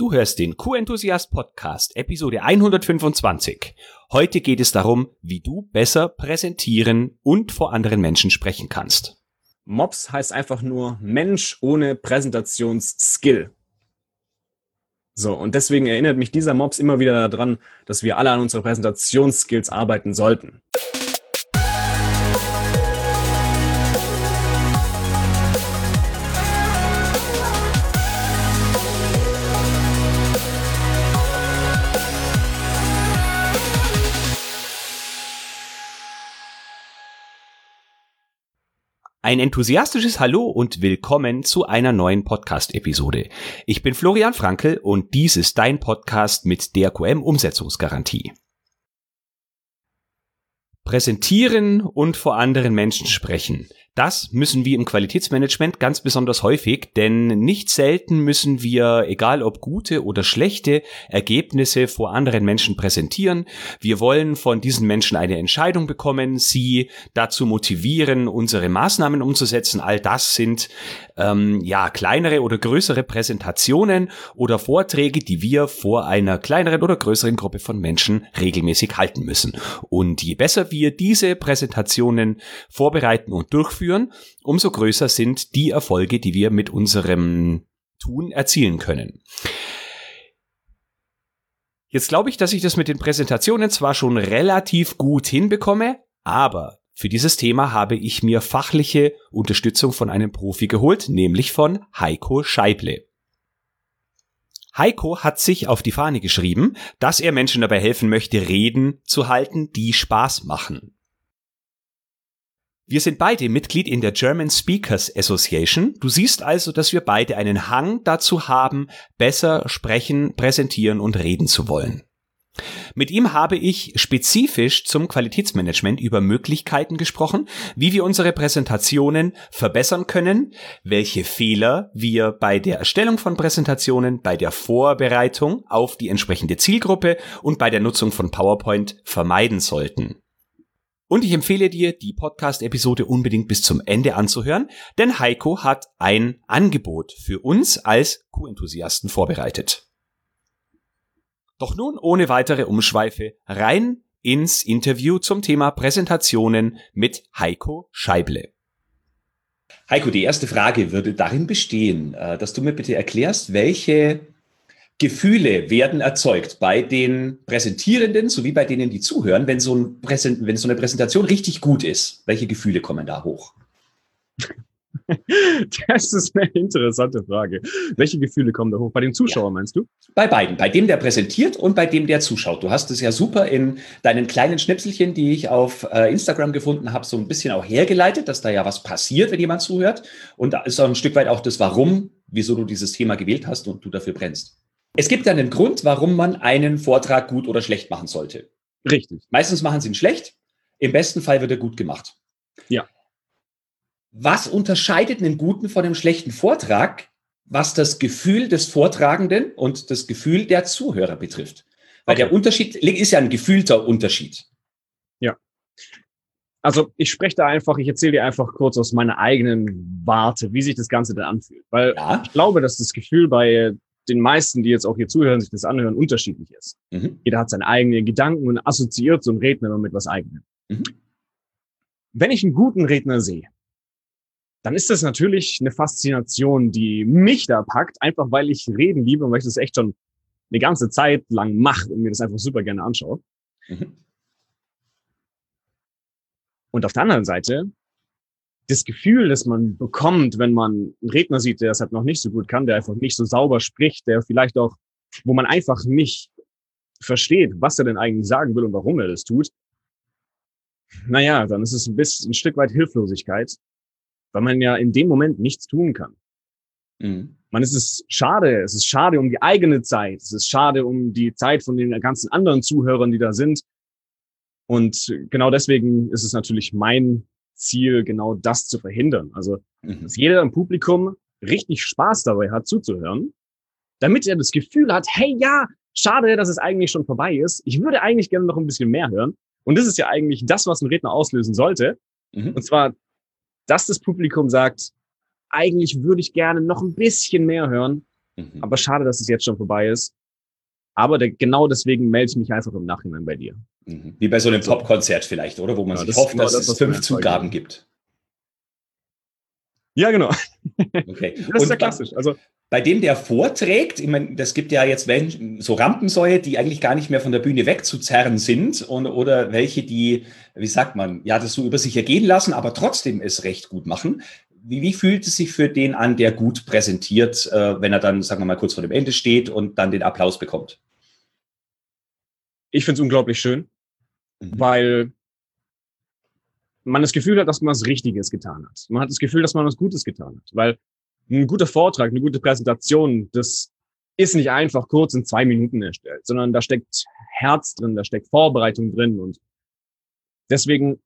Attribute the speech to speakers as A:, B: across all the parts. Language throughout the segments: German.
A: Du hörst den Q-Enthusiast Podcast, Episode 125. Heute geht es darum, wie du besser präsentieren und vor anderen Menschen sprechen kannst.
B: Mops heißt einfach nur Mensch ohne Präsentationsskill. So, und deswegen erinnert mich dieser Mops immer wieder daran, dass wir alle an unsere Präsentationsskills arbeiten sollten.
A: Ein enthusiastisches Hallo und willkommen zu einer neuen Podcast-Episode. Ich bin Florian Frankel und dies ist dein Podcast mit der QM-Umsetzungsgarantie. Präsentieren und vor anderen Menschen sprechen. Das müssen wir im Qualitätsmanagement ganz besonders häufig, denn nicht selten müssen wir, egal ob gute oder schlechte Ergebnisse vor anderen Menschen präsentieren. Wir wollen von diesen Menschen eine Entscheidung bekommen, sie dazu motivieren, unsere Maßnahmen umzusetzen. All das sind ähm, ja kleinere oder größere Präsentationen oder Vorträge, die wir vor einer kleineren oder größeren Gruppe von Menschen regelmäßig halten müssen. Und je besser wir diese Präsentationen vorbereiten und durchführen, durchführen, umso größer sind die Erfolge, die wir mit unserem Tun erzielen können. Jetzt glaube ich, dass ich das mit den Präsentationen zwar schon relativ gut hinbekomme, aber für dieses Thema habe ich mir fachliche Unterstützung von einem Profi geholt, nämlich von Heiko Scheible. Heiko hat sich auf die Fahne geschrieben, dass er Menschen dabei helfen möchte, Reden zu halten, die Spaß machen. Wir sind beide Mitglied in der German Speakers Association. Du siehst also, dass wir beide einen Hang dazu haben, besser sprechen, präsentieren und reden zu wollen. Mit ihm habe ich spezifisch zum Qualitätsmanagement über Möglichkeiten gesprochen, wie wir unsere Präsentationen verbessern können, welche Fehler wir bei der Erstellung von Präsentationen, bei der Vorbereitung auf die entsprechende Zielgruppe und bei der Nutzung von PowerPoint vermeiden sollten. Und ich empfehle dir, die Podcast-Episode unbedingt bis zum Ende anzuhören, denn Heiko hat ein Angebot für uns als Q-Enthusiasten vorbereitet. Doch nun ohne weitere Umschweife rein ins Interview zum Thema Präsentationen mit Heiko Scheible. Heiko, die erste Frage würde darin bestehen, äh, dass du mir bitte erklärst, welche Gefühle werden erzeugt bei den Präsentierenden sowie bei denen, die zuhören, wenn so, ein Präsent wenn so eine Präsentation richtig gut ist. Welche Gefühle kommen da hoch?
B: Das ist eine interessante Frage. Welche Gefühle kommen da hoch? Bei dem Zuschauer ja. meinst du?
A: Bei beiden. Bei dem, der präsentiert und bei dem, der zuschaut. Du hast es ja super in deinen kleinen Schnipselchen, die ich auf äh, Instagram gefunden habe, so ein bisschen auch hergeleitet, dass da ja was passiert, wenn jemand zuhört. Und da ist auch ein Stück weit auch das Warum, wieso du dieses Thema gewählt hast und du dafür brennst. Es gibt einen Grund, warum man einen Vortrag gut oder schlecht machen sollte.
B: Richtig.
A: Meistens machen sie ihn schlecht. Im besten Fall wird er gut gemacht.
B: Ja.
A: Was unterscheidet einen guten von einem schlechten Vortrag, was das Gefühl des Vortragenden und das Gefühl der Zuhörer betrifft? Weil okay. der Unterschied ist ja ein gefühlter Unterschied.
B: Ja. Also ich spreche da einfach, ich erzähle dir einfach kurz aus meiner eigenen Warte, wie sich das Ganze dann anfühlt. Weil ja. ich glaube, dass das Gefühl bei den meisten, die jetzt auch hier zuhören, sich das anhören, unterschiedlich ist. Mhm. Jeder hat seine eigenen Gedanken und assoziiert so einen Redner immer mit was eigenem. Mhm. Wenn ich einen guten Redner sehe, dann ist das natürlich eine Faszination, die mich da packt, einfach weil ich reden liebe und weil ich das echt schon eine ganze Zeit lang mache und mir das einfach super gerne anschaue. Mhm. Und auf der anderen Seite das Gefühl, das man bekommt, wenn man einen Redner sieht, der es halt noch nicht so gut kann, der einfach nicht so sauber spricht, der vielleicht auch, wo man einfach nicht versteht, was er denn eigentlich sagen will und warum er das tut, naja, dann ist es ein bisschen ein Stück weit Hilflosigkeit, weil man ja in dem Moment nichts tun kann. Mhm. Man ist es schade, es ist schade um die eigene Zeit, es ist schade um die Zeit von den ganzen anderen Zuhörern, die da sind. Und genau deswegen ist es natürlich mein Ziel, genau das zu verhindern. Also, mhm. dass jeder im Publikum richtig Spaß dabei hat, zuzuhören, damit er das Gefühl hat, hey, ja, schade, dass es eigentlich schon vorbei ist. Ich würde eigentlich gerne noch ein bisschen mehr hören. Und das ist ja eigentlich das, was ein Redner auslösen sollte. Mhm. Und zwar, dass das Publikum sagt, eigentlich würde ich gerne noch ein bisschen mehr hören, Mhm. Aber schade, dass es jetzt schon vorbei ist. Aber der, genau deswegen melde ich mich einfach im Nachhinein bei dir.
A: Mhm. Wie bei so einem Popkonzert vielleicht, oder? Wo man ja, sich hofft, genau dass das, es fünf Zugaben gibt.
B: Ja, genau.
A: Okay. Das ist ja klassisch. Also bei dem, der vorträgt, ich meine, das gibt ja jetzt so Rampensäue, die eigentlich gar nicht mehr von der Bühne wegzuzerren sind und, oder welche, die, wie sagt man, ja, das so über sich ergehen lassen, aber trotzdem es recht gut machen. Wie, wie fühlt es sich für den an, der gut präsentiert, äh, wenn er dann, sagen wir mal, kurz vor dem Ende steht und dann den Applaus bekommt?
B: Ich finde es unglaublich schön, mhm. weil man das Gefühl hat, dass man was Richtiges getan hat. Man hat das Gefühl, dass man was Gutes getan hat, weil ein guter Vortrag, eine gute Präsentation, das ist nicht einfach kurz in zwei Minuten erstellt, sondern da steckt Herz drin, da steckt Vorbereitung drin und deswegen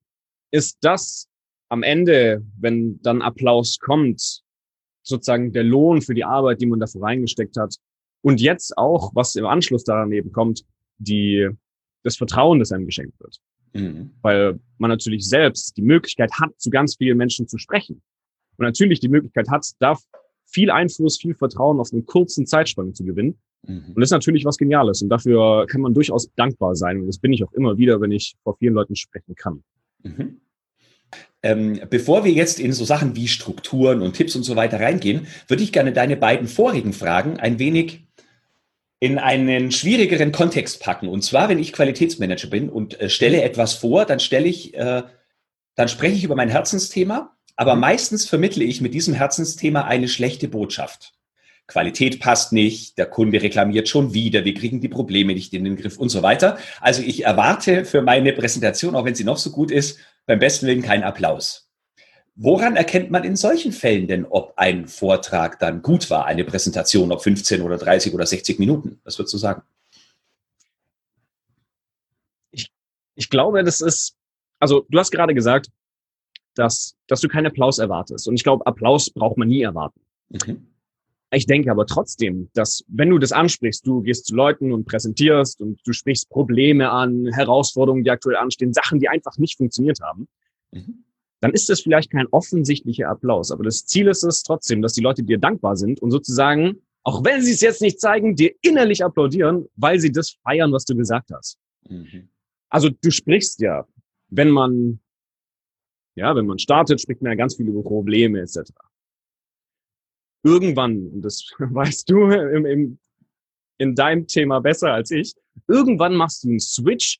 B: ist das am Ende, wenn dann Applaus kommt, sozusagen der Lohn für die Arbeit, die man dafür reingesteckt hat. Und jetzt auch, was im Anschluss daran eben kommt, die, das Vertrauen, das einem geschenkt wird. Mhm. Weil man natürlich selbst die Möglichkeit hat, zu ganz vielen Menschen zu sprechen. Und natürlich die Möglichkeit hat, da viel Einfluss, viel Vertrauen auf einen kurzen Zeitspanne zu gewinnen. Mhm. Und das ist natürlich was Geniales. Und dafür kann man durchaus dankbar sein. Und das bin ich auch immer wieder, wenn ich vor vielen Leuten sprechen kann.
A: Mhm. Ähm, bevor wir jetzt in so Sachen wie Strukturen und Tipps und so weiter reingehen, würde ich gerne deine beiden vorigen Fragen ein wenig in einen schwierigeren Kontext packen. Und zwar, wenn ich Qualitätsmanager bin und äh, stelle etwas vor, dann stelle ich, äh, dann spreche ich über mein Herzensthema, aber mhm. meistens vermittle ich mit diesem Herzensthema eine schlechte Botschaft. Qualität passt nicht, der Kunde reklamiert schon wieder, wir kriegen die Probleme nicht in den Griff und so weiter. Also ich erwarte für meine Präsentation, auch wenn sie noch so gut ist, beim besten Willen keinen Applaus. Woran erkennt man in solchen Fällen denn, ob ein Vortrag dann gut war, eine Präsentation, ob 15 oder 30 oder 60 Minuten? Was würdest du sagen?
B: Ich, ich glaube, das ist, also du hast gerade gesagt, dass, dass du keinen Applaus erwartest. Und ich glaube, Applaus braucht man nie erwarten. Mhm. Ich denke aber trotzdem, dass wenn du das ansprichst, du gehst zu Leuten und präsentierst und du sprichst Probleme an, Herausforderungen, die aktuell anstehen, Sachen, die einfach nicht funktioniert haben, mhm dann ist das vielleicht kein offensichtlicher Applaus. Aber das Ziel ist es trotzdem, dass die Leute dir dankbar sind und sozusagen, auch wenn sie es jetzt nicht zeigen, dir innerlich applaudieren, weil sie das feiern, was du gesagt hast. Mhm. Also du sprichst ja, wenn man, ja, wenn man startet, spricht man ja ganz viel über Probleme etc. Irgendwann, und das weißt du im, im, in deinem Thema besser als ich, irgendwann machst du einen Switch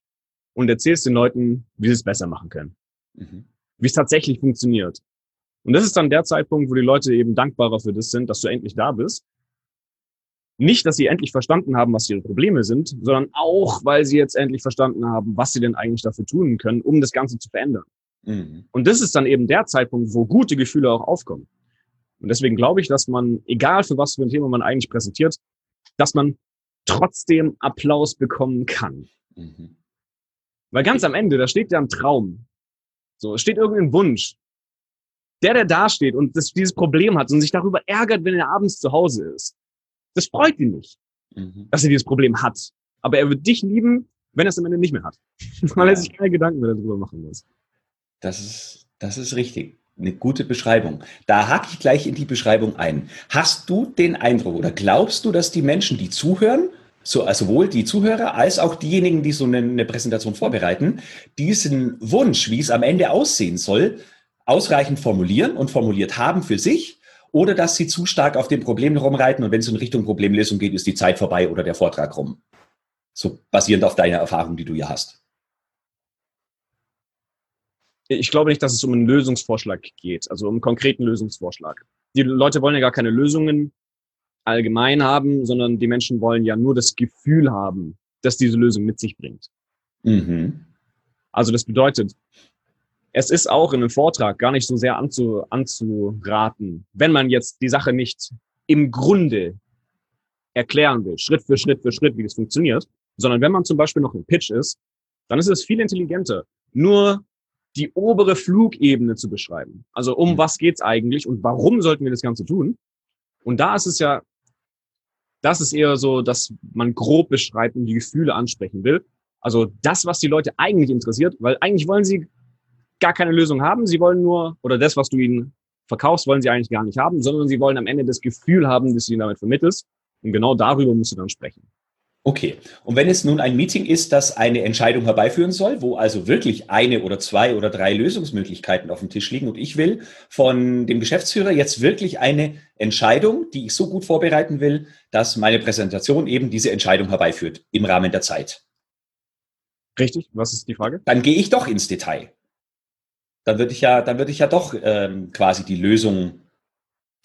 B: und erzählst den Leuten, wie sie es besser machen können. Mhm wie es tatsächlich funktioniert. Und das ist dann der Zeitpunkt, wo die Leute eben dankbarer für das sind, dass du endlich da bist. Nicht, dass sie endlich verstanden haben, was ihre Probleme sind, sondern auch, weil sie jetzt endlich verstanden haben, was sie denn eigentlich dafür tun können, um das Ganze zu verändern. Mhm. Und das ist dann eben der Zeitpunkt, wo gute Gefühle auch aufkommen. Und deswegen glaube ich, dass man, egal für was für ein Thema man eigentlich präsentiert, dass man trotzdem Applaus bekommen kann. Mhm. Weil ganz am Ende, da steht ja ein Traum. So, es steht irgendein Wunsch. Der, der da steht und das, dieses Problem hat und sich darüber ärgert, wenn er abends zu Hause ist, das freut ihn nicht, mhm. dass er dieses Problem hat. Aber er wird dich lieben, wenn er es am Ende nicht mehr hat. Weil er sich keine Gedanken mehr darüber machen muss.
A: Das ist, das ist richtig. Eine gute Beschreibung. Da hake ich gleich in die Beschreibung ein. Hast du den Eindruck oder glaubst du, dass die Menschen, die zuhören, so, also sowohl die Zuhörer als auch diejenigen, die so eine, eine Präsentation vorbereiten, diesen Wunsch, wie es am Ende aussehen soll, ausreichend formulieren und formuliert haben für sich oder dass sie zu stark auf dem Problem rumreiten und wenn es in Richtung Problemlösung geht, ist die Zeit vorbei oder der Vortrag rum. So basierend auf deiner Erfahrung, die du ja hast.
B: Ich glaube nicht, dass es um einen Lösungsvorschlag geht, also um einen konkreten Lösungsvorschlag. Die Leute wollen ja gar keine Lösungen, allgemein haben, sondern die Menschen wollen ja nur das Gefühl haben, dass diese Lösung mit sich bringt. Mhm. Also das bedeutet, es ist auch in einem Vortrag gar nicht so sehr anzu, anzuraten, wenn man jetzt die Sache nicht im Grunde erklären will, Schritt für Schritt für Schritt, wie das funktioniert, sondern wenn man zum Beispiel noch im Pitch ist, dann ist es viel intelligenter, nur die obere Flugebene zu beschreiben. Also um mhm. was geht's eigentlich und warum sollten wir das Ganze tun? Und da ist es ja das ist eher so, dass man grob beschreibt und die Gefühle ansprechen will. Also das, was die Leute eigentlich interessiert, weil eigentlich wollen sie gar keine Lösung haben. Sie wollen nur, oder das, was du ihnen verkaufst, wollen sie eigentlich gar nicht haben, sondern sie wollen am Ende das Gefühl haben, das du ihnen damit vermittelst. Und genau darüber musst du dann sprechen.
A: Okay. Und wenn es nun ein Meeting ist, das eine Entscheidung herbeiführen soll, wo also wirklich eine oder zwei oder drei Lösungsmöglichkeiten auf dem Tisch liegen und ich will von dem Geschäftsführer jetzt wirklich eine Entscheidung, die ich so gut vorbereiten will, dass meine Präsentation eben diese Entscheidung herbeiführt im Rahmen der Zeit.
B: Richtig, was ist die Frage?
A: Dann gehe ich doch ins Detail. Dann würde ich ja, dann würde ich ja doch ähm, quasi die Lösung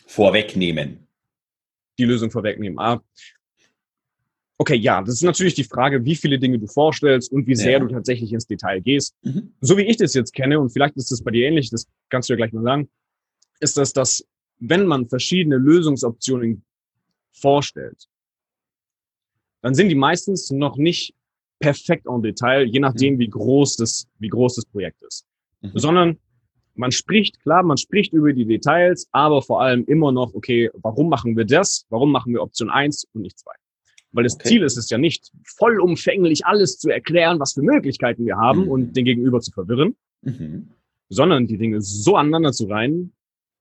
A: vorwegnehmen.
B: Die Lösung vorwegnehmen. Ah, Okay, ja, das ist natürlich die Frage, wie viele Dinge du vorstellst und wie sehr ja. du tatsächlich ins Detail gehst. Mhm. So wie ich das jetzt kenne, und vielleicht ist das bei dir ähnlich, das kannst du ja gleich mal sagen, ist das, dass wenn man verschiedene Lösungsoptionen vorstellt, dann sind die meistens noch nicht perfekt en Detail, je nachdem, mhm. wie groß das, wie groß das Projekt ist. Mhm. Sondern man spricht, klar, man spricht über die Details, aber vor allem immer noch, okay, warum machen wir das? Warum machen wir Option eins und nicht zwei? Weil das okay. Ziel ist es ja nicht, vollumfänglich alles zu erklären, was für Möglichkeiten wir haben mhm. und den Gegenüber zu verwirren, mhm. sondern die Dinge so aneinander zu reihen,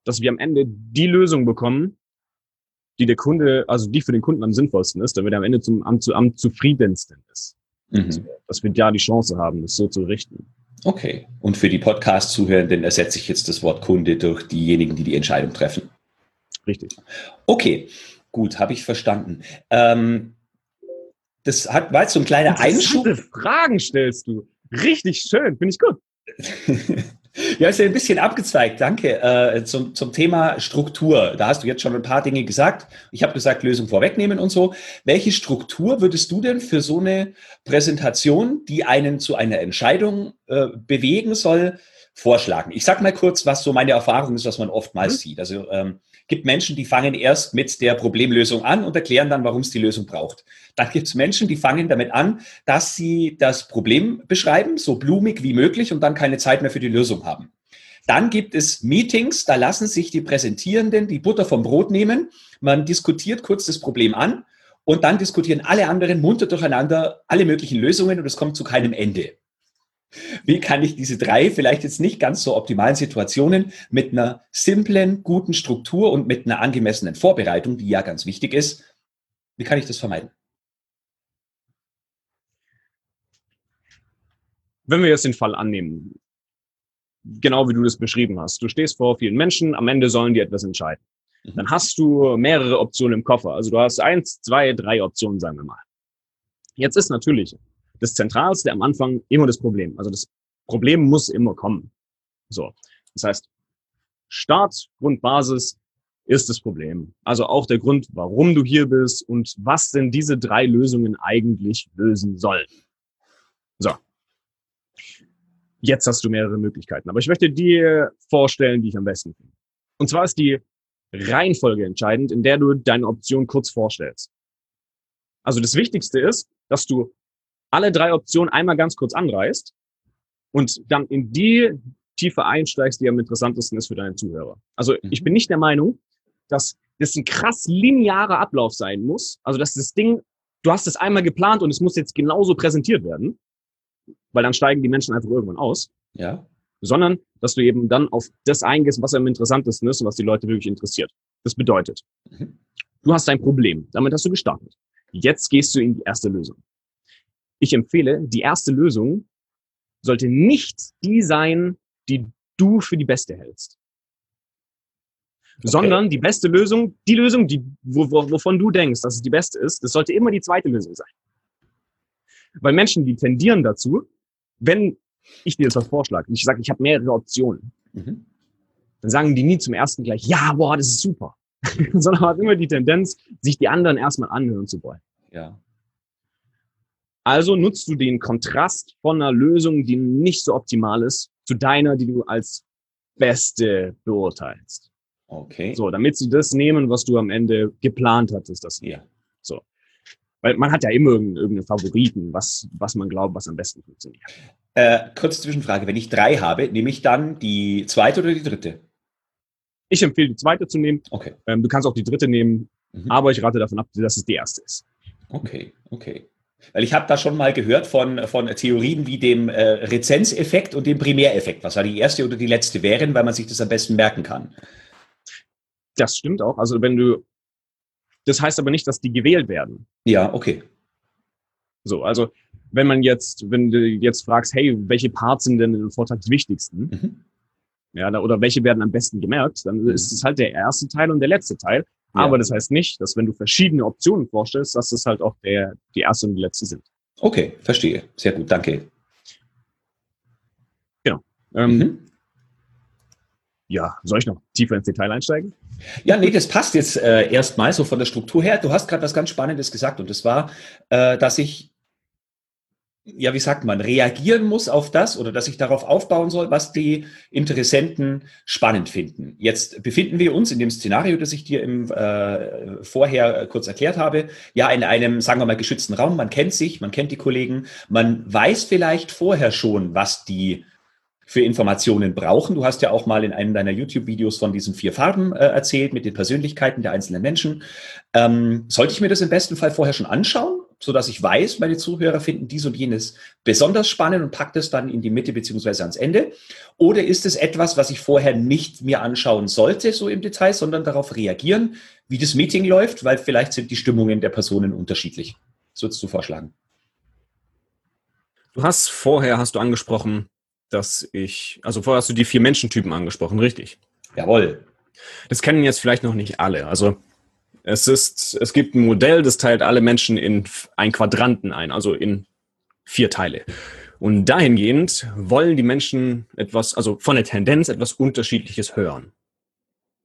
B: dass wir am Ende die Lösung bekommen, die der Kunde, also die für den Kunden am sinnvollsten ist, damit er am Ende zum, am, am zufriedensten ist. Mhm. Also, dass wir da die Chance haben, das so zu richten.
A: Okay. Und für die Podcast-Zuhörenden ersetze ich jetzt das Wort Kunde durch diejenigen, die die Entscheidung treffen.
B: Richtig.
A: Okay. Gut, habe ich verstanden. Ähm, das hat, war jetzt so ein kleiner Einschub.
B: Fragen stellst du. Richtig schön, finde ich gut.
A: ja, ist ja ein bisschen abgezweigt, danke. Äh, zum, zum Thema Struktur. Da hast du jetzt schon ein paar Dinge gesagt. Ich habe gesagt, Lösung vorwegnehmen und so. Welche Struktur würdest du denn für so eine Präsentation, die einen zu einer Entscheidung äh, bewegen soll, vorschlagen? Ich sage mal kurz, was so meine Erfahrung ist, was man oftmals mhm. sieht. Also ähm, gibt Menschen, die fangen erst mit der Problemlösung an und erklären dann, warum es die Lösung braucht. Dann gibt es Menschen, die fangen damit an, dass sie das Problem beschreiben, so blumig wie möglich und dann keine Zeit mehr für die Lösung haben. Dann gibt es Meetings, da lassen sich die Präsentierenden die Butter vom Brot nehmen. Man diskutiert kurz das Problem an und dann diskutieren alle anderen munter durcheinander alle möglichen Lösungen und es kommt zu keinem Ende. Wie kann ich diese drei vielleicht jetzt nicht ganz so optimalen Situationen mit einer simplen, guten Struktur und mit einer angemessenen Vorbereitung, die ja ganz wichtig ist, wie kann ich das vermeiden?
B: Wenn wir jetzt den Fall annehmen, genau wie du das beschrieben hast, du stehst vor vielen Menschen, am Ende sollen die etwas entscheiden. Mhm. Dann hast du mehrere Optionen im Koffer. Also du hast eins, zwei, drei Optionen, sagen wir mal. Jetzt ist natürlich das Zentralste am Anfang immer das Problem. Also das Problem muss immer kommen. So. Das heißt, Start, Grundbasis ist das Problem. Also auch der Grund, warum du hier bist und was denn diese drei Lösungen eigentlich lösen sollen. So. Jetzt hast du mehrere Möglichkeiten. Aber ich möchte dir vorstellen, die ich am besten finde. Und zwar ist die Reihenfolge entscheidend, in der du deine Option kurz vorstellst. Also das Wichtigste ist, dass du alle drei Optionen einmal ganz kurz anreißt und dann in die Tiefe einsteigst, die am interessantesten ist für deine Zuhörer. Also mhm. ich bin nicht der Meinung, dass das ein krass linearer Ablauf sein muss. Also dass das Ding, du hast es einmal geplant und es muss jetzt genauso präsentiert werden, weil dann steigen die Menschen einfach irgendwann aus.
A: Ja.
B: Sondern, dass du eben dann auf das eingehst, was am interessantesten ist und was die Leute wirklich interessiert. Das bedeutet, mhm. du hast ein Problem. Damit hast du gestartet. Jetzt gehst du in die erste Lösung. Ich empfehle, die erste Lösung sollte nicht die sein, die du für die beste hältst. Okay. Sondern die beste Lösung, die Lösung, die, wo, wo, wovon du denkst, dass es die beste ist, das sollte immer die zweite Lösung sein. Weil Menschen, die tendieren dazu, wenn ich dir etwas vorschlage, und ich sage, ich habe mehrere Optionen, mhm. dann sagen die nie zum ersten gleich, ja, boah, das ist super. Sondern hat immer die Tendenz, sich die anderen erstmal anhören zu wollen.
A: Ja.
B: Also nutzt du den Kontrast von einer Lösung, die nicht so optimal ist, zu deiner, die du als beste beurteilst.
A: Okay.
B: So, damit sie das nehmen, was du am Ende geplant hattest, das
A: ja.
B: So. Weil man hat ja immer irgendeinen Favoriten, was, was man glaubt, was am besten funktioniert.
A: Äh, kurze Zwischenfrage. Wenn ich drei habe, nehme ich dann die zweite oder die dritte?
B: Ich empfehle die zweite zu nehmen.
A: Okay.
B: Ähm, du kannst auch die dritte nehmen, mhm. aber ich rate davon ab, dass es die erste ist.
A: Okay, okay. Weil ich habe da schon mal gehört von, von Theorien wie dem äh, Rezenzeffekt und dem Primäreffekt, was ja die erste oder die letzte wären, weil man sich das am besten merken kann.
B: Das stimmt auch. Also wenn du Das heißt aber nicht, dass die gewählt werden.
A: Ja, okay.
B: So, also wenn man jetzt, wenn du jetzt fragst, hey, welche Parts sind denn im Vortrag die wichtigsten? Mhm. Ja, oder welche werden am besten gemerkt, dann mhm. ist es halt der erste Teil und der letzte Teil. Ja. Aber das heißt nicht, dass wenn du verschiedene Optionen vorstellst, dass das halt auch der, die erste und die letzte sind.
A: Okay, verstehe. Sehr gut, danke.
B: Genau. Ähm, mhm. Ja, soll ich noch tiefer ins Detail einsteigen?
A: Ja, nee, das passt jetzt äh, erstmal so von der Struktur her. Du hast gerade was ganz Spannendes gesagt und das war, äh, dass ich ja, wie sagt man, reagieren muss auf das oder dass ich darauf aufbauen soll, was die Interessenten spannend finden. Jetzt befinden wir uns in dem Szenario, das ich dir im äh, vorher kurz erklärt habe, ja in einem, sagen wir mal, geschützten Raum. Man kennt sich, man kennt die Kollegen, man weiß vielleicht vorher schon, was die für Informationen brauchen. Du hast ja auch mal in einem deiner YouTube-Videos von diesen vier Farben äh, erzählt mit den Persönlichkeiten der einzelnen Menschen. Ähm, sollte ich mir das im besten Fall vorher schon anschauen, so dass ich weiß, meine Zuhörer finden dies und jenes besonders spannend und packt es dann in die Mitte beziehungsweise ans Ende? Oder ist es etwas, was ich vorher nicht mir anschauen sollte, so im Detail, sondern darauf reagieren, wie das Meeting läuft, weil vielleicht sind die Stimmungen der Personen unterschiedlich. Was würdest du vorschlagen?
B: Du hast vorher, hast du angesprochen, dass ich, also vorher hast du die vier Menschentypen angesprochen, richtig?
A: Jawohl.
B: Das kennen jetzt vielleicht noch nicht alle. Also es ist, es gibt ein Modell, das teilt alle Menschen in ein Quadranten ein, also in vier Teile. Und dahingehend wollen die Menschen etwas, also von der Tendenz etwas Unterschiedliches hören.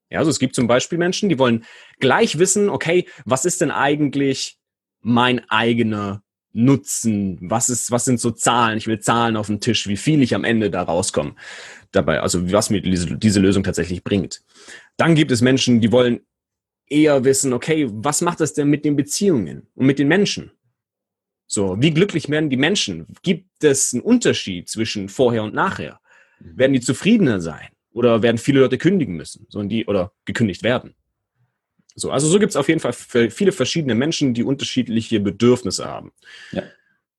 B: Ja, also es gibt zum Beispiel Menschen, die wollen gleich wissen, okay, was ist denn eigentlich mein eigener Nutzen? Was ist, was sind so Zahlen? Ich will Zahlen auf dem Tisch, wie viel ich am Ende da rauskomme. Dabei, also was mir diese, diese Lösung tatsächlich bringt. Dann gibt es Menschen, die wollen eher wissen, okay, was macht das denn mit den Beziehungen und mit den Menschen? So, wie glücklich werden die Menschen? Gibt es einen Unterschied zwischen vorher und nachher? Mhm. Werden die zufriedener sein? Oder werden viele Leute kündigen müssen? So, die, oder gekündigt werden? So, also so gibt es auf jeden Fall viele verschiedene Menschen, die unterschiedliche Bedürfnisse haben. Ja.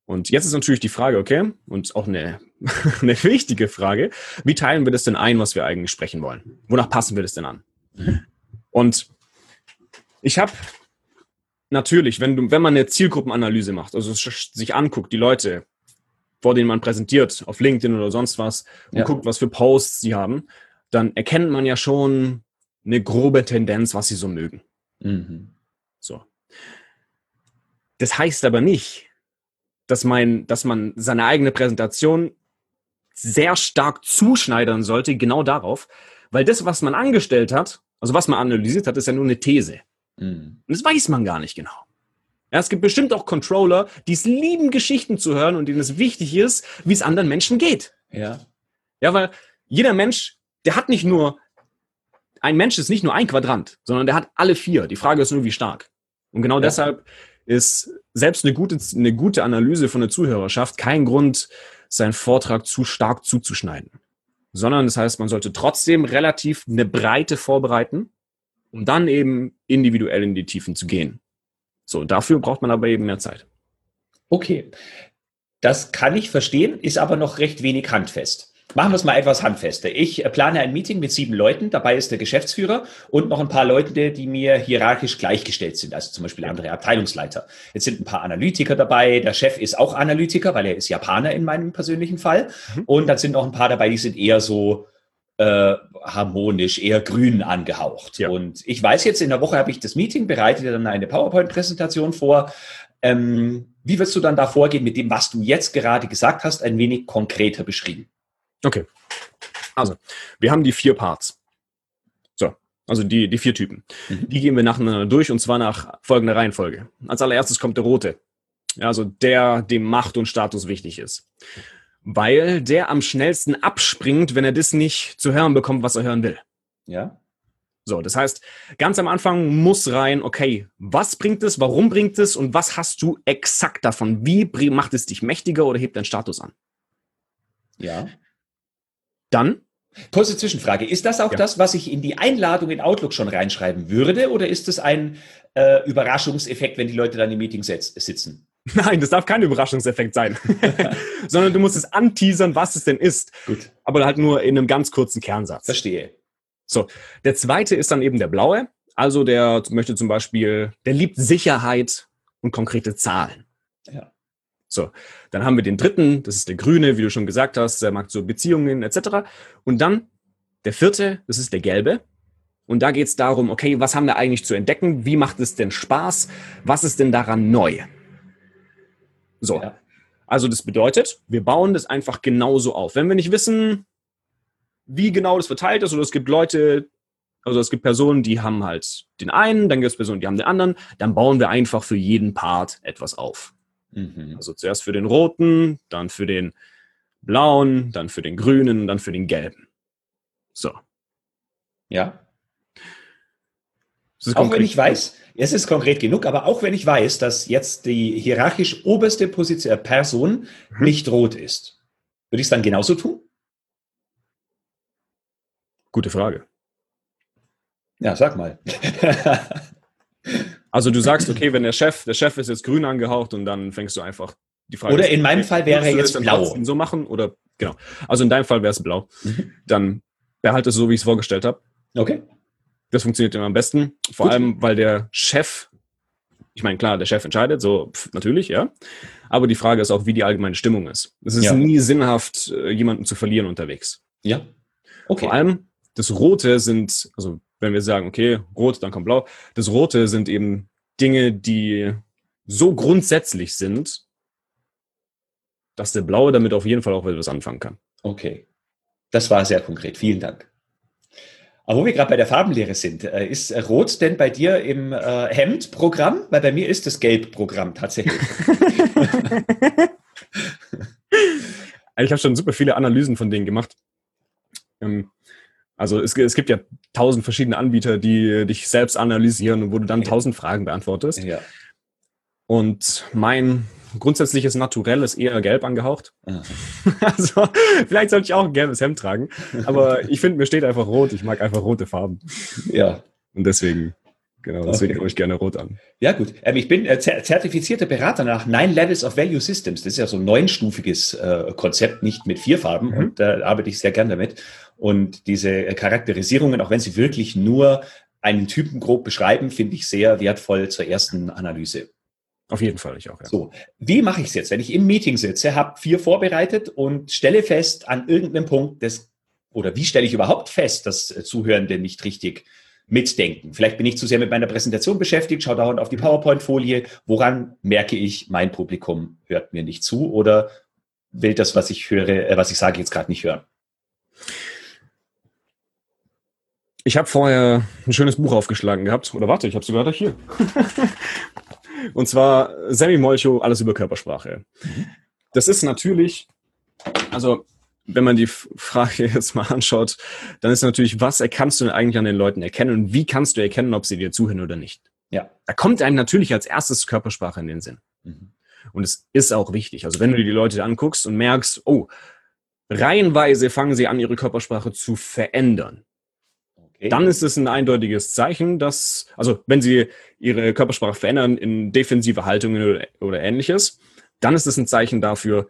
B: Und jetzt ist natürlich die Frage, okay, und auch eine, eine wichtige Frage, wie teilen wir das denn ein, was wir eigentlich sprechen wollen? Wonach passen wir das denn an? Mhm. Und ich habe natürlich, wenn, du, wenn man eine Zielgruppenanalyse macht, also sich anguckt, die Leute, vor denen man präsentiert, auf LinkedIn oder sonst was, und ja. guckt, was für Posts sie haben, dann erkennt man ja schon eine grobe Tendenz, was sie so mögen. Mhm. So. Das heißt aber nicht, dass, mein, dass man seine eigene Präsentation sehr stark zuschneidern sollte, genau darauf, weil das, was man angestellt hat, also was man analysiert hat, ist ja nur eine These. Mhm. Und das weiß man gar nicht genau. Ja, es gibt bestimmt auch Controller, die es lieben, Geschichten zu hören und denen es wichtig ist, wie es anderen Menschen geht.
A: Ja.
B: Ja, weil jeder Mensch, der hat nicht nur ein Mensch ist nicht nur ein Quadrant, sondern der hat alle vier. Die Frage ist nur, wie stark. Und genau ja. deshalb ist selbst eine gute, eine gute Analyse von der Zuhörerschaft kein Grund, seinen Vortrag zu stark zuzuschneiden. Sondern das heißt, man sollte trotzdem relativ eine Breite vorbereiten, um dann eben individuell in die Tiefen zu gehen. So, dafür braucht man aber eben mehr Zeit.
A: Okay. Das kann ich verstehen, ist aber noch recht wenig handfest. Machen wir es mal etwas handfester. Ich äh, plane ein Meeting mit sieben Leuten. Dabei ist der Geschäftsführer und noch ein paar Leute, die mir hierarchisch gleichgestellt sind, also zum Beispiel andere Abteilungsleiter. Jetzt sind ein paar Analytiker dabei. Der Chef ist auch Analytiker, weil er ist Japaner in meinem persönlichen Fall. Mhm. Und dann sind noch ein paar dabei, die sind eher so äh, harmonisch, eher grün angehaucht. Ja. Und ich weiß jetzt, in der Woche habe ich das Meeting, bereite dann eine PowerPoint-Präsentation vor. Ähm, wie wirst du dann da vorgehen mit dem, was du jetzt gerade gesagt hast, ein wenig konkreter beschrieben?
B: Okay. Also, wir haben die vier Parts. So, also die, die vier Typen. Mhm. Die gehen wir nacheinander durch und zwar nach folgender Reihenfolge. Als allererstes kommt der rote. Also der, dem Macht und Status wichtig ist. Weil der am schnellsten abspringt, wenn er das nicht zu hören bekommt, was er hören will.
A: Ja.
B: So, das heißt, ganz am Anfang muss rein, okay, was bringt es, warum bringt es und was hast du exakt davon? Wie macht es dich mächtiger oder hebt deinen Status an?
A: Ja.
B: Dann
A: Kurze Zwischenfrage. Ist das auch ja. das, was ich in die Einladung in Outlook schon reinschreiben würde? Oder ist es ein äh, Überraschungseffekt, wenn die Leute dann im Meeting sitzen?
B: Nein, das darf kein Überraschungseffekt sein. Sondern du musst es anteasern, was es denn ist.
A: Gut.
B: Aber halt nur in einem ganz kurzen Kernsatz.
A: Verstehe.
B: So. Der zweite ist dann eben der blaue. Also der möchte zum Beispiel, der liebt Sicherheit und konkrete Zahlen.
A: Ja.
B: So, dann haben wir den dritten, das ist der Grüne, wie du schon gesagt hast, der mag so Beziehungen etc. Und dann der vierte, das ist der Gelbe. Und da geht es darum, okay, was haben wir eigentlich zu entdecken? Wie macht es denn Spaß? Was ist denn daran neu? So,
A: Ja.
B: also das bedeutet, wir bauen das einfach genauso auf. Wenn wir nicht wissen, wie genau das verteilt ist, oder es gibt Leute, also es gibt Personen, die haben halt den einen, dann gibt es Personen, die haben den anderen, dann bauen wir einfach für jeden Part etwas auf.
A: Mhm.
B: Also zuerst für den roten, dann für den blauen, dann für den grünen, dann für den gelben. So.
A: Ja.
B: Ist
A: Auch wenn ich weiß, es ist konkret genug, aber auch wenn ich weiß, dass jetzt die hierarchisch oberste Position, äh, Person
B: Mhm.
A: nicht rot ist, würde ich es dann genauso tun?
B: Gute Frage.
A: Ja, sag mal.
B: Also du sagst, okay, wenn der Chef, der Chef ist jetzt grün angehaucht und dann fängst du einfach die Frage.
A: Oder
B: ist,
A: in meinem
B: okay,
A: Fall wäre
B: du
A: jetzt blau.
B: So machen oder genau. Also in deinem Fall wäre es blau.
A: Mhm.
B: Dann behalte es so, wie ich es vorgestellt habe.
A: Okay.
B: Das funktioniert immer am besten. Vor
A: Gut.
B: allem, weil der Chef, ich meine, klar, der Chef entscheidet, so pf, natürlich, ja. Aber die Frage ist auch, wie die allgemeine Stimmung ist. Es ist
A: Ja.
B: nie sinnhaft, äh, jemanden zu verlieren unterwegs.
A: Ja. Okay.
B: Vor allem, das Rote sind, also wenn wir sagen, okay, rot, dann kommt blau, das Rote sind eben Dinge, die so grundsätzlich sind, dass der Blaue damit auf jeden Fall auch etwas anfangen kann.
A: Okay. Das war sehr konkret. Vielen Dank. Aber wo wir gerade bei der Farbenlehre sind, äh, ist äh, Rot denn bei dir im äh, Hemd-Programm? Weil bei mir ist das Gelb-Programm tatsächlich.
B: Ich habe schon super viele Analysen von denen gemacht. Ähm, Also es, es gibt ja tausend verschiedene Anbieter, die dich selbst analysieren und wo du dann tausend Fragen beantwortest.
A: ja.
B: Und mein grundsätzliches Naturell ist eher gelb angehaucht.
A: Aha.
B: Also vielleicht sollte ich auch ein gelbes Hemd tragen. Aber ich finde, mir steht einfach rot. Ich mag einfach rote Farben.
A: ja.
B: Und deswegen, genau, deswegen
A: Okay.
B: habe ich gerne rot an.
A: Ja, gut. Ähm, ich bin äh, zer- zertifizierter Berater nach Nine Levels of Value Systems. Das ist ja so ein neunstufiges äh, Konzept, nicht mit vier Farben.
B: Mhm.
A: Und da arbeite ich sehr gern damit. Und diese äh, Charakterisierungen, auch wenn sie wirklich nur einen Typen grob beschreiben, finde ich sehr wertvoll zur ersten Analyse.
B: Auf jeden Fall, ich auch, ja.
A: So, wie mache ich es jetzt, wenn ich im Meeting sitze, habe vier vorbereitet und stelle fest an irgendeinem Punkt, das, oder wie stelle ich überhaupt fest, dass äh, Zuhörende nicht richtig mitdenken? Vielleicht bin ich zu sehr mit meiner Präsentation beschäftigt, schaue dauernd auf die PowerPoint-Folie. Woran merke ich, mein Publikum hört mir nicht zu oder will das, was ich höre, äh, was ich sage, jetzt gerade nicht hören?
B: Ich habe vorher ein schönes Buch aufgeschlagen gehabt. Oder warte, ich habe sogar da hier. Und zwar Sammy Molcho, alles über Körpersprache. Das ist natürlich, also wenn man die Frage jetzt mal anschaut, dann ist natürlich, was kannst du denn eigentlich an den Leuten erkennen und wie kannst du erkennen, ob sie dir zuhören oder nicht?
A: Ja.
B: Da kommt einem natürlich als erstes Körpersprache in den Sinn.
A: Mhm.
B: Und es ist auch wichtig. Also wenn du dir die Leute anguckst und merkst, oh, reihenweise fangen sie an, ihre Körpersprache zu verändern
A: Okay.
B: dann ist es ein eindeutiges Zeichen, dass, also wenn sie ihre Körpersprache verändern in defensive Haltungen oder, oder ähnliches, dann ist es ein Zeichen dafür,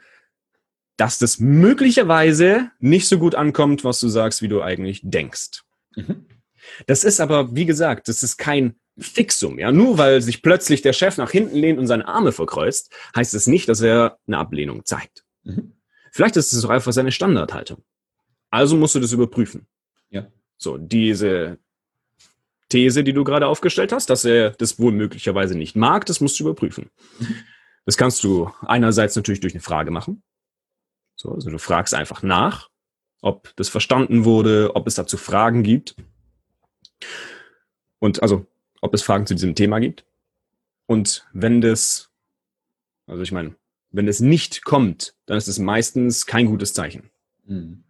B: dass das möglicherweise nicht so gut ankommt, was du sagst, wie du eigentlich denkst.
A: Mhm.
B: Das ist aber, wie gesagt, das ist kein Fixum. Ja? Nur weil sich plötzlich der Chef nach hinten lehnt und seine Arme verkreuzt, heißt es nicht, dass er eine Ablehnung zeigt.
A: Mhm.
B: Vielleicht ist es doch einfach seine Standardhaltung. Also musst du das überprüfen.
A: Ja.
B: So, diese These, die du gerade aufgestellt hast, dass er das wohl möglicherweise nicht mag, das musst du überprüfen. Das kannst du einerseits natürlich durch eine Frage machen. So, also du fragst einfach nach, ob das verstanden wurde, ob es dazu Fragen gibt. Und also, ob es Fragen zu diesem Thema gibt. Und wenn das, also ich meine, wenn es nicht kommt, dann ist es meistens kein gutes Zeichen
A: Mhm.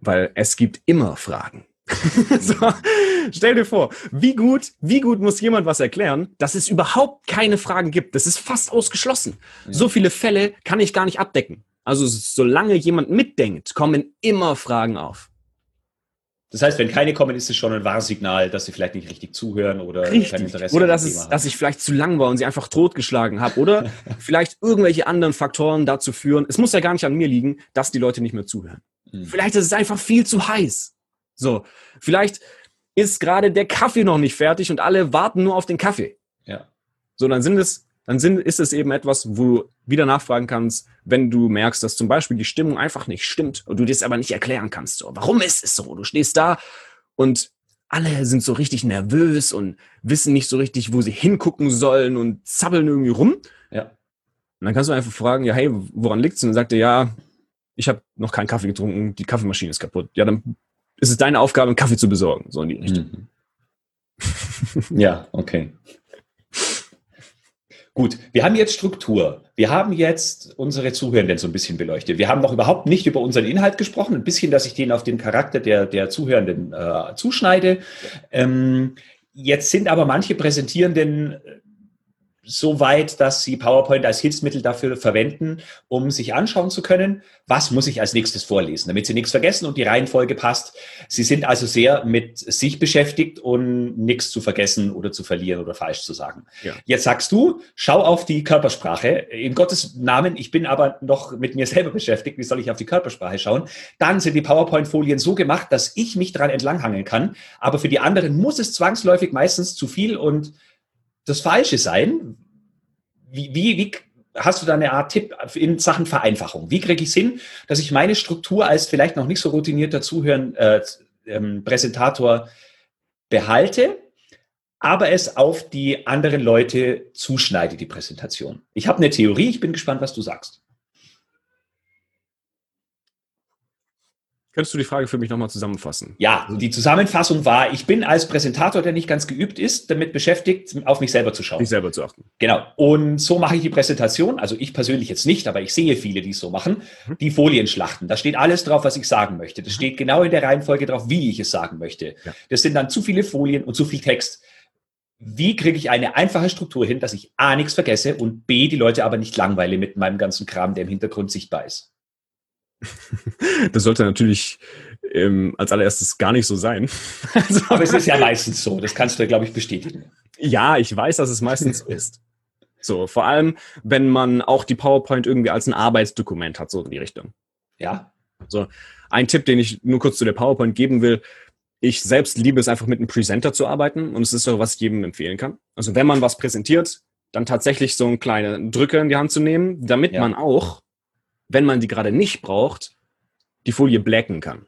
B: Weil es gibt immer Fragen. so, stell dir vor, wie gut, wie gut muss jemand was erklären, dass es überhaupt keine Fragen gibt. Das ist fast ausgeschlossen.
A: Ja.
B: So viele Fälle kann ich gar nicht abdecken. Also solange jemand mitdenkt, kommen immer Fragen auf.
A: Das heißt, wenn keine kommen, ist es schon ein Warnsignal, dass sie vielleicht nicht richtig zuhören oder kein
B: Richtig.
A: Interesse
B: Oder dass, es, dass ich vielleicht zu lang war und sie einfach totgeschlagen habe. Oder vielleicht irgendwelche anderen Faktoren dazu führen. Es muss ja gar nicht an mir liegen, dass die Leute nicht mehr zuhören.
A: Mhm.
B: Vielleicht ist es einfach viel zu heiß. So, vielleicht ist gerade der Kaffee noch nicht fertig und alle warten nur auf den Kaffee.
A: Ja.
B: So, dann sind es, dann sind, ist es eben etwas, wo du wieder nachfragen kannst, wenn du merkst, dass zum Beispiel die Stimmung einfach nicht stimmt und du dir es aber nicht erklären kannst. So, warum ist es so? Du stehst da und alle sind so richtig nervös und wissen nicht so richtig, wo sie hingucken sollen und zappeln irgendwie rum.
A: Ja.
B: Und dann kannst du einfach fragen, ja, hey, woran liegt's? Und dann sagt er, ja, ich habe noch keinen Kaffee getrunken, die Kaffeemaschine ist kaputt. Ja, dann ist es deine Aufgabe, einen Kaffee zu besorgen, so in die Richtung.
A: Mhm. ja, okay. Gut, wir haben jetzt Struktur. Wir haben jetzt unsere Zuhörenden so ein bisschen beleuchtet. Wir haben noch überhaupt nicht über unseren Inhalt gesprochen. Ein bisschen, dass ich den auf den Charakter der, der Zuhörenden äh, zuschneide. Ähm, jetzt sind aber manche Präsentierenden so weit, dass sie PowerPoint als Hilfsmittel dafür verwenden, um sich anschauen zu können, was muss ich als nächstes vorlesen, damit sie nichts vergessen und die Reihenfolge passt. Sie sind also sehr mit sich beschäftigt und nichts zu vergessen oder zu verlieren oder falsch zu sagen. Ja. Jetzt sagst du, schau auf die Körpersprache. In Gottes Namen, ich bin aber noch mit mir selber beschäftigt. Wie soll ich auf die Körpersprache schauen? Dann sind die PowerPoint-Folien so gemacht, dass ich mich dran entlanghangeln kann. Aber für die anderen muss es zwangsläufig meistens zu viel und das Falsche sein? Wie, wie, wie hast du da eine Art Tipp in Sachen Vereinfachung? Wie kriege ich es hin, dass ich meine Struktur als vielleicht noch nicht so routinierter Zuhören, äh, ähm, Präsentator behalte, aber es auf die anderen Leute zuschneide, die Präsentation? Ich habe eine Theorie, ich bin gespannt, was du sagst.
B: Könntest du die Frage für mich nochmal zusammenfassen?
A: Ja, die Zusammenfassung war, ich bin als Präsentator, der nicht ganz geübt ist, damit beschäftigt, auf mich selber zu schauen.
B: Mich selber zu achten.
A: Genau. Und so mache ich die Präsentation. Also ich persönlich jetzt nicht, aber ich sehe viele, die es so machen. Mhm. Die Folien schlachten. Da steht alles drauf, was ich sagen möchte. Das mhm. steht genau in der Reihenfolge drauf, wie ich es sagen möchte. Ja. Das sind dann zu viele Folien und zu viel Text. Wie kriege ich eine einfache Struktur hin, dass ich A, nichts vergesse und B, die Leute aber nicht langweile mit meinem ganzen Kram, der im Hintergrund sichtbar ist?
B: Das sollte natürlich ähm, als allererstes gar nicht so sein.
A: Also, Aber es ist ja meistens so, das kannst du, glaube ich, bestätigen.
B: Ja, ich weiß, dass es meistens so ist. So, vor allem, wenn man auch die PowerPoint irgendwie als ein Arbeitsdokument hat, so in die Richtung.
A: Ja.
B: So, ein Tipp, den ich nur kurz zu der PowerPoint geben will. Ich selbst liebe es einfach mit einem Presenter zu arbeiten und es ist so, was ich jedem empfehlen kann. Also, wenn man was präsentiert, dann tatsächlich so einen kleinen Drücker in die Hand zu nehmen, damit ja. man auch wenn man die gerade nicht braucht, die Folie blacken kann.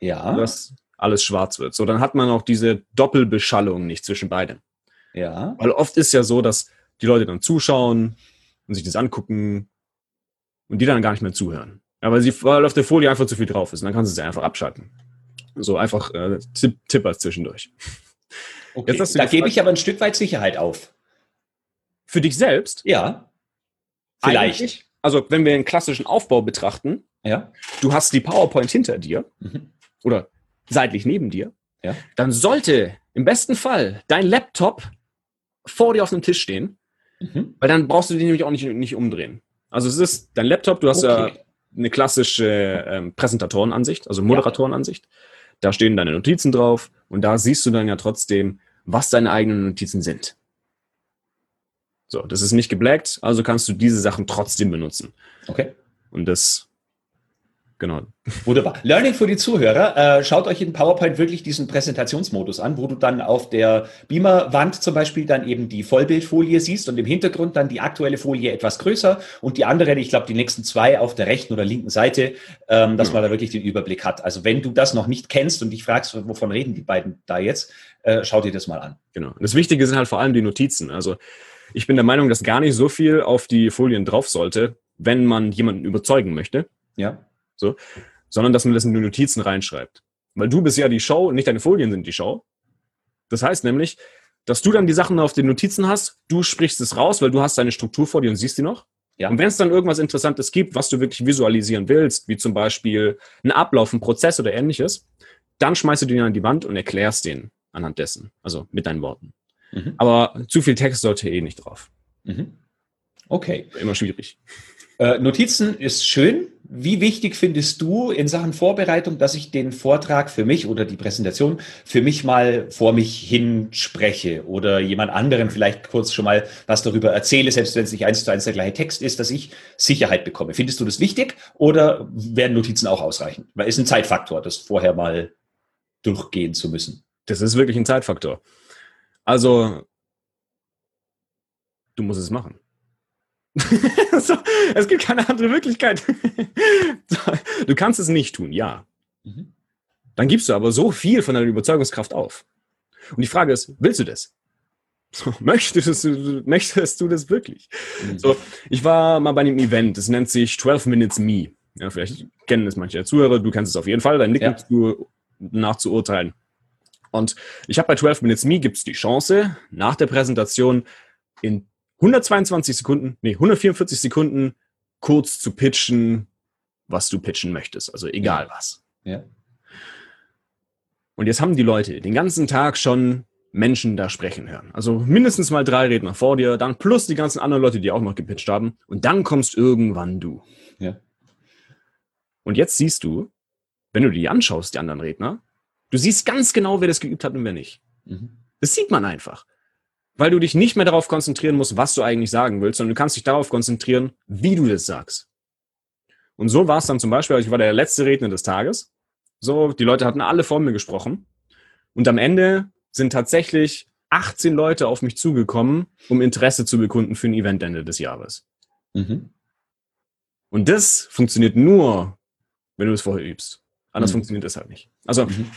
A: Ja.
B: Dass alles schwarz wird. So, dann hat man auch diese Doppelbeschallung nicht zwischen beiden.
A: Ja.
B: Weil oft ist ja so, dass die Leute dann zuschauen und sich das angucken und die dann gar nicht mehr zuhören. Ja, weil, sie, weil auf der Folie einfach zu viel drauf ist. Und dann kannst du sie einfach abschalten. So einfach äh, Tipp, Tipper zwischendurch.
A: Okay. da gebe ich aber ein Stück weit Sicherheit auf.
B: Für dich selbst?
A: Ja. Vielleicht. Eigentlich,
B: also wenn wir einen klassischen Aufbau betrachten,
A: ja.
B: du hast die PowerPoint hinter dir mhm. oder seitlich neben dir,
A: ja.
B: dann sollte im besten Fall dein Laptop vor dir auf dem Tisch stehen, mhm. weil dann brauchst du den nämlich auch nicht, nicht umdrehen. Also es ist dein Laptop, du hast okay. ja eine klassische ähm, Präsentatorenansicht, also Moderatorenansicht. Da stehen deine Notizen drauf und da siehst du dann ja trotzdem, was deine eigenen Notizen sind. So, das ist nicht geblackt, also kannst du diese Sachen trotzdem benutzen.
A: Okay.
B: Und das, genau.
A: Wunderbar. Learning für die Zuhörer. Äh, schaut euch in PowerPoint wirklich diesen Präsentationsmodus an, wo du dann auf der Beamer-Wand zum Beispiel dann eben die Vollbildfolie siehst und im Hintergrund dann die aktuelle Folie etwas größer und die anderen, ich glaube, die nächsten zwei auf der rechten oder linken Seite, ähm, dass ja. man da wirklich den Überblick hat. Also wenn du das noch nicht kennst und dich fragst, wovon reden die beiden da jetzt, äh, schau dir das mal an.
B: Genau. Und das Wichtige sind halt vor allem die Notizen. Also ich bin der Meinung, dass gar nicht so viel auf die Folien drauf sollte, wenn man jemanden überzeugen möchte.
A: Ja.
B: So. Sondern dass man das in die Notizen reinschreibt. Weil du bist ja die Show, nicht deine Folien sind die Show. Das heißt nämlich, dass du dann die Sachen auf den Notizen hast, du sprichst es raus, weil du hast deine Struktur vor dir und siehst die noch. Ja. Und wenn es dann irgendwas Interessantes gibt, was du wirklich visualisieren willst, wie zum Beispiel einen Ablauf, einen Prozess oder ähnliches, dann schmeißt du den an die Wand und erklärst den anhand dessen, also mit deinen Worten. Mhm. Aber zu viel Text sollte eh nicht drauf.
A: Mhm. Okay.
B: Immer schwierig.
A: Äh, Notizen ist schön. Wie wichtig findest du in Sachen Vorbereitung, dass ich den Vortrag für mich oder die Präsentation für mich mal vor mich hin spreche oder jemand anderen vielleicht kurz schon mal was darüber erzähle, selbst wenn es nicht eins zu eins der gleiche Text ist, dass ich Sicherheit bekomme? Findest du das wichtig oder werden Notizen auch ausreichen? Weil es ist ein Zeitfaktor, das vorher mal durchgehen zu müssen.
B: Das ist wirklich ein Zeitfaktor. Also, du musst es machen. so, es gibt keine andere Möglichkeit. du kannst es nicht tun, ja. Mhm. Dann gibst du aber so viel von deiner Überzeugungskraft auf. Und die Frage ist, willst du das? So, möchtest, du, möchtest du das wirklich? Mhm. So, ich war mal bei einem Event, das nennt sich 12 Minutes Me. Ja, vielleicht kennen es manche Zuhörer, du kennst es auf jeden Fall, dein Nicken ja. zu, nachzuurteilen. Und ich habe bei 12 Minutes Me gibt es die Chance, nach der Präsentation in 122 Sekunden, nee, 144 Sekunden kurz zu pitchen, was du pitchen möchtest. Also egal was. Ja. Und jetzt haben die Leute den ganzen Tag schon Menschen da sprechen hören. Also mindestens mal drei Redner vor dir, dann plus die ganzen anderen Leute, die auch noch gepitcht haben. Und dann kommst irgendwann du. Ja. Und jetzt siehst du, wenn du die anschaust, die anderen Redner, du siehst ganz genau, wer das geübt hat und wer nicht. Mhm. Das sieht man einfach. Weil du dich nicht mehr darauf konzentrieren musst, was du eigentlich sagen willst, sondern du kannst dich darauf konzentrieren, wie du das sagst. Und so war es dann zum Beispiel, ich war der letzte Redner des Tages. So, die Leute hatten alle vor mir gesprochen. Und am Ende sind tatsächlich 18 Leute auf mich zugekommen, um Interesse zu bekunden für ein Event Ende des Jahres. Mhm. Und das funktioniert nur, wenn du es vorher übst. Anders mhm. funktioniert das halt nicht. Also, mhm.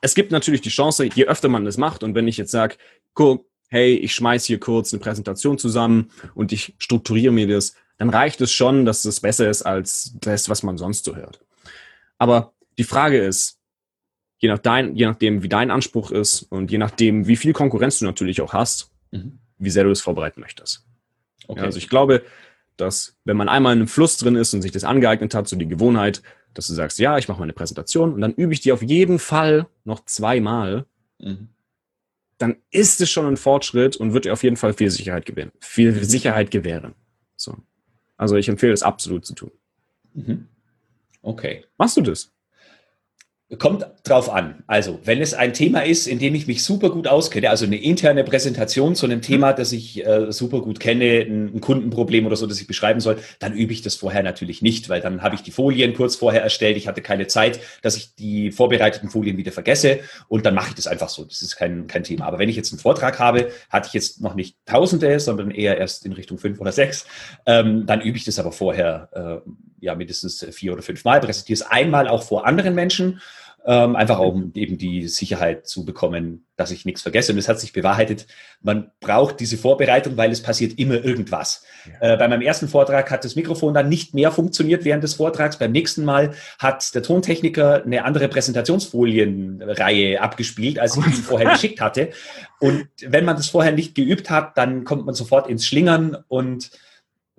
B: Es gibt natürlich die Chance, je öfter man das macht, und wenn ich jetzt sage, guck, hey, ich schmeiß hier kurz eine Präsentation zusammen und ich strukturiere mir das, dann reicht es schon, dass das besser ist als das, was man sonst so hört. Aber die Frage ist, je, nach dein, je nachdem, wie dein Anspruch ist und je nachdem, wie viel Konkurrenz du natürlich auch hast, mhm. wie sehr du das vorbereiten möchtest. Okay. Ja, also ich glaube, dass wenn man einmal in einem Fluss drin ist und sich das angeeignet hat, so die Gewohnheit, dass du sagst, ja, ich mache meine Präsentation und dann übe ich die auf jeden Fall noch zweimal, mhm. dann ist es schon ein Fortschritt und wird dir auf jeden Fall viel Sicherheit gewähren, viel. Sicherheit gewähren. So. Also ich empfehle es absolut zu tun.
A: Mhm. Okay.
B: Machst du das?
A: Kommt drauf an. Also, wenn es ein Thema ist, in dem ich mich super gut auskenne, also eine interne Präsentation zu einem Thema, das ich äh, super gut kenne, ein, ein, Kundenproblem oder so, das ich beschreiben soll, dann übe ich das vorher natürlich nicht, weil dann habe ich die Folien kurz vorher erstellt. Ich hatte keine Zeit, dass ich die vorbereiteten Folien wieder vergesse und dann mache ich das einfach so. Das ist kein, kein Thema. Aber wenn ich jetzt einen Vortrag habe, hatte ich jetzt noch nicht Tausende, sondern eher erst in Richtung fünf oder sechs, ähm, dann übe ich das aber vorher äh, ja mindestens vier oder fünf Mal, präsentiere es einmal auch vor anderen Menschen ähm, einfach um eben die Sicherheit zu bekommen, dass ich nichts vergesse. Und es hat sich bewahrheitet, man braucht diese Vorbereitung, weil es passiert immer irgendwas. Ja. Äh, bei meinem ersten Vortrag hat das Mikrofon dann nicht mehr funktioniert während des Vortrags. Beim nächsten Mal hat der Tontechniker eine andere Präsentationsfolienreihe abgespielt, als ich ihn vorher geschickt hatte. Und wenn man das vorher nicht geübt hat, dann kommt man sofort ins Schlingern und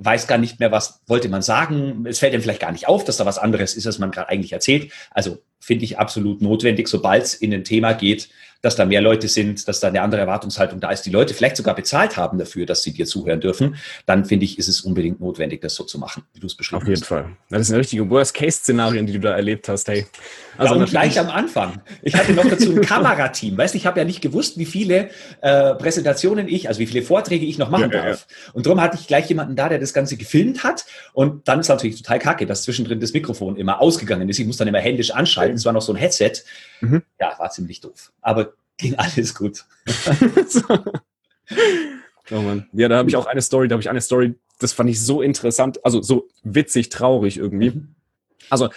A: weiß gar nicht mehr, was wollte man sagen. Es fällt ihm vielleicht gar nicht auf, dass da was anderes ist, als man gerade eigentlich erzählt. Also finde ich absolut notwendig, sobald es in ein Thema geht, dass da mehr Leute sind, dass da eine andere Erwartungshaltung da ist, die Leute vielleicht sogar bezahlt haben dafür, dass sie dir zuhören dürfen, dann finde ich, ist es unbedingt notwendig, das so zu machen, wie du es beschrieben hast.
B: Auf jeden hast. Fall. Das sind richtige Worst-Case-Szenarien, die du da erlebt hast, hey.
A: Also ja, und gleich am Anfang. Ich hatte noch dazu ein Kamerateam. Weißt du, ich habe ja nicht gewusst, wie viele äh, Präsentationen ich, also wie viele Vorträge ich noch machen ja, darf. Ja, und darum hatte ich gleich jemanden da, der das Ganze gefilmt hat. Und dann ist natürlich total kacke, dass zwischendrin das Mikrofon immer ausgegangen ist. Ich muss dann immer händisch anschalten. Es war noch so ein Headset. Mhm. Ja, war ziemlich doof. Aber ging alles gut.
B: Oh Mann. Ja, da habe ich auch eine Story, da habe ich eine Story, das fand ich so interessant, also so witzig, traurig irgendwie. Mhm. Also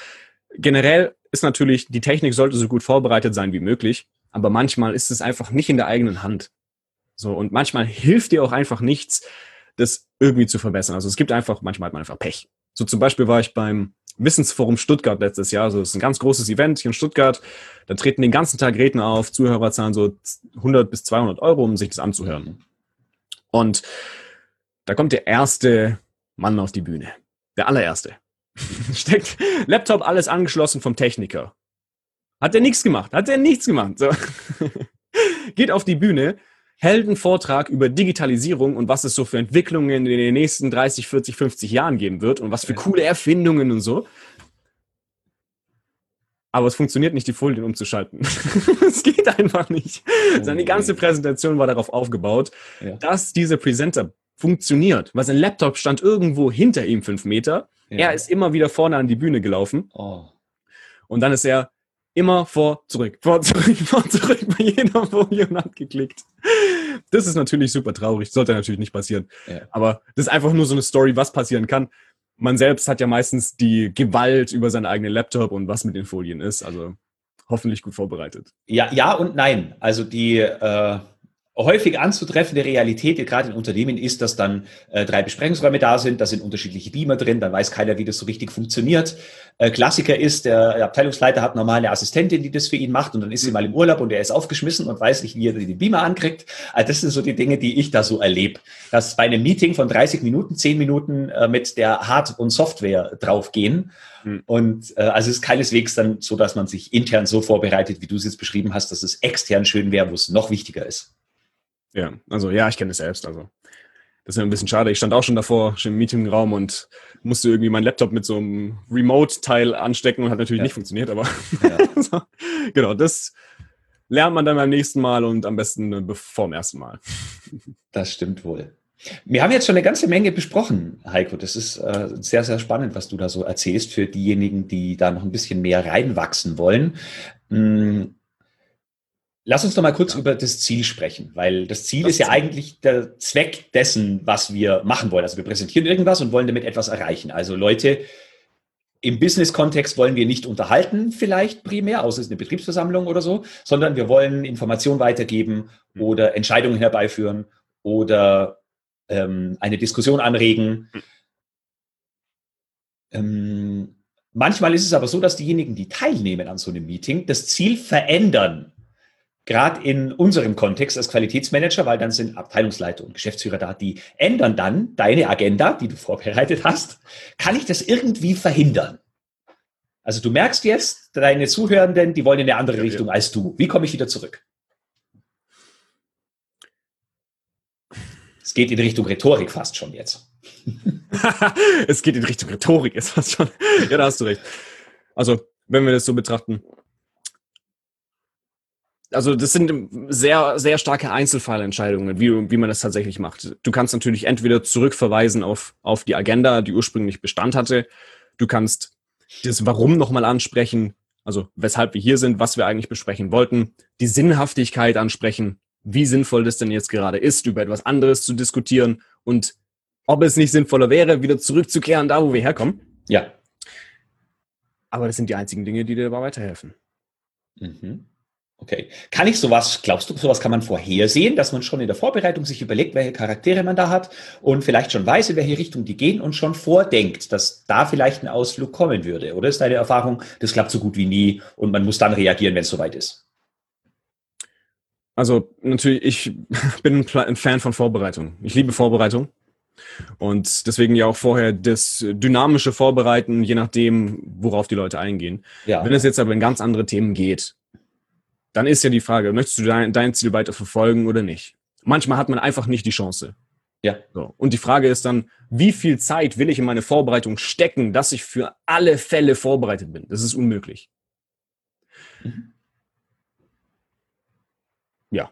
B: generell ist natürlich, die Technik sollte so gut vorbereitet sein wie möglich, aber manchmal ist es einfach nicht in der eigenen Hand. So, und manchmal hilft dir auch einfach nichts, das irgendwie zu verbessern. Also es gibt einfach, manchmal hat man einfach Pech. So zum Beispiel war ich beim Wissensforum Stuttgart letztes Jahr. Also es ist ein ganz großes Event hier in Stuttgart. Da treten den ganzen Tag Redner auf. Zuhörer zahlen so 100 bis 200 Euro, um sich das anzuhören. Und da kommt der erste Mann auf die Bühne. Der allererste. Steckt Laptop alles angeschlossen vom Techniker. Hat er nichts gemacht. Hat er nichts gemacht. So. Geht auf die Bühne, hält einen Vortrag über Digitalisierung und was es so für Entwicklungen in den nächsten 30, 40, 50 Jahren geben wird und was für coole Erfindungen und so. Aber es funktioniert nicht, die Folien umzuschalten. Es geht einfach nicht. Oh, Seine ganze Präsentation war darauf aufgebaut, ja. dass dieser Presenter funktioniert. Weil sein Laptop stand irgendwo hinter ihm fünf Meter. Ja. Er ist immer wieder vorne an die Bühne gelaufen. Oh. Und dann ist er immer vor, zurück, vor, zurück, vor, zurück bei jeder Folie und hat geklickt. Das ist natürlich super traurig, sollte natürlich nicht passieren. Ja. Aber das ist einfach nur so eine Story, was passieren kann. Man selbst hat ja meistens die Gewalt über seinen eigenen Laptop und was mit den Folien ist. Also hoffentlich gut vorbereitet.
A: Ja, ja und nein. Also die äh, häufig anzutreffende Realität, gerade in Unternehmen, ist, dass dann äh, drei Besprechungsräume da sind, da sind unterschiedliche Beamer drin, dann weiß keiner, wie das so richtig funktioniert. Äh, Klassiker ist, der Abteilungsleiter hat normale Assistentin, die das für ihn macht und dann ist sie mal im Urlaub und er ist aufgeschmissen und weiß nicht, wie er den Beamer ankriegt. Also das sind so die Dinge, die ich da so erlebe. Dass bei einem Meeting von 30 Minuten, 10 Minuten äh, mit der Hard- und Software draufgehen. Mhm. Und äh, also es ist keineswegs dann so, dass man sich intern so vorbereitet, wie du es jetzt beschrieben hast, dass es extern schön wäre, wo es noch wichtiger ist.
B: Ja, also ja, ich kenne es selbst. Also das ist ein bisschen schade. Ich stand auch schon davor, schon im Meetingraum und musste irgendwie meinen Laptop mit so einem Remote-Teil anstecken und hat natürlich ja. nicht funktioniert, aber ja. so, genau, das lernt man dann beim nächsten Mal und am besten vor dem ersten Mal.
A: Das stimmt wohl. Wir haben jetzt schon eine ganze Menge besprochen, Heiko. Das ist äh, sehr, sehr spannend, was du da so erzählst für diejenigen, die da noch ein bisschen mehr reinwachsen wollen. Hm Lass uns noch mal kurz ja. über das Ziel sprechen, weil das Ziel das ist ja Ziel. eigentlich der Zweck dessen, was wir machen wollen. Also wir präsentieren irgendwas und wollen damit etwas erreichen. Also Leute, im Business-Kontext wollen wir nicht unterhalten, vielleicht primär, außer es ist eine Betriebsversammlung oder so, sondern wir wollen Informationen weitergeben mhm. oder Entscheidungen herbeiführen oder ähm, eine Diskussion anregen. Mhm. Ähm, manchmal ist es aber so, dass diejenigen, die teilnehmen an so einem Meeting, das Ziel verändern gerade in unserem Kontext als Qualitätsmanager, weil dann sind Abteilungsleiter und Geschäftsführer da, die ändern dann deine Agenda, die du vorbereitet hast. Kann ich das irgendwie verhindern? Also du merkst jetzt, deine Zuhörenden, die wollen in eine andere Richtung als du. Wie komme ich wieder zurück? Es geht in Richtung Rhetorik fast schon jetzt.
B: es geht in Richtung Rhetorik jetzt fast schon. Ja, da hast du recht. Also, wenn wir das so betrachten, also das sind sehr, sehr starke Einzelfallentscheidungen, wie, wie man das tatsächlich macht. Du kannst natürlich entweder zurückverweisen auf, auf die Agenda, die ursprünglich Bestand hatte. Du kannst das Warum nochmal ansprechen, also weshalb wir hier sind, was wir eigentlich besprechen wollten, die Sinnhaftigkeit ansprechen, wie sinnvoll das denn jetzt gerade ist, über etwas anderes zu diskutieren und ob es nicht sinnvoller wäre, wieder zurückzukehren, da wo wir herkommen.
A: Ja.
B: Aber das sind die einzigen Dinge, die dir dabei weiterhelfen.
A: Mhm. Okay. Kann ich sowas, glaubst du, sowas kann man vorhersehen, dass man schon in der Vorbereitung sich überlegt, welche Charaktere man da hat und vielleicht schon weiß, in welche Richtung die gehen und schon vordenkt, dass da vielleicht ein Ausflug kommen würde? Oder ist deine Erfahrung, das klappt so gut wie nie und man muss dann reagieren, wenn es soweit ist?
B: Also natürlich, ich bin ein Fan von Vorbereitung. Ich liebe Vorbereitung. Und deswegen ja auch vorher das dynamische Vorbereiten, je nachdem, worauf die Leute eingehen. Ja. Wenn es jetzt aber in ganz andere Themen geht, dann ist ja die Frage, möchtest du dein, dein Ziel weiter verfolgen oder nicht? Manchmal hat man einfach nicht die Chance.
A: Ja.
B: So. Und die Frage ist dann, wie viel Zeit will ich in meine Vorbereitung stecken, dass ich für alle Fälle vorbereitet bin? Das ist unmöglich. Mhm.
A: Ja.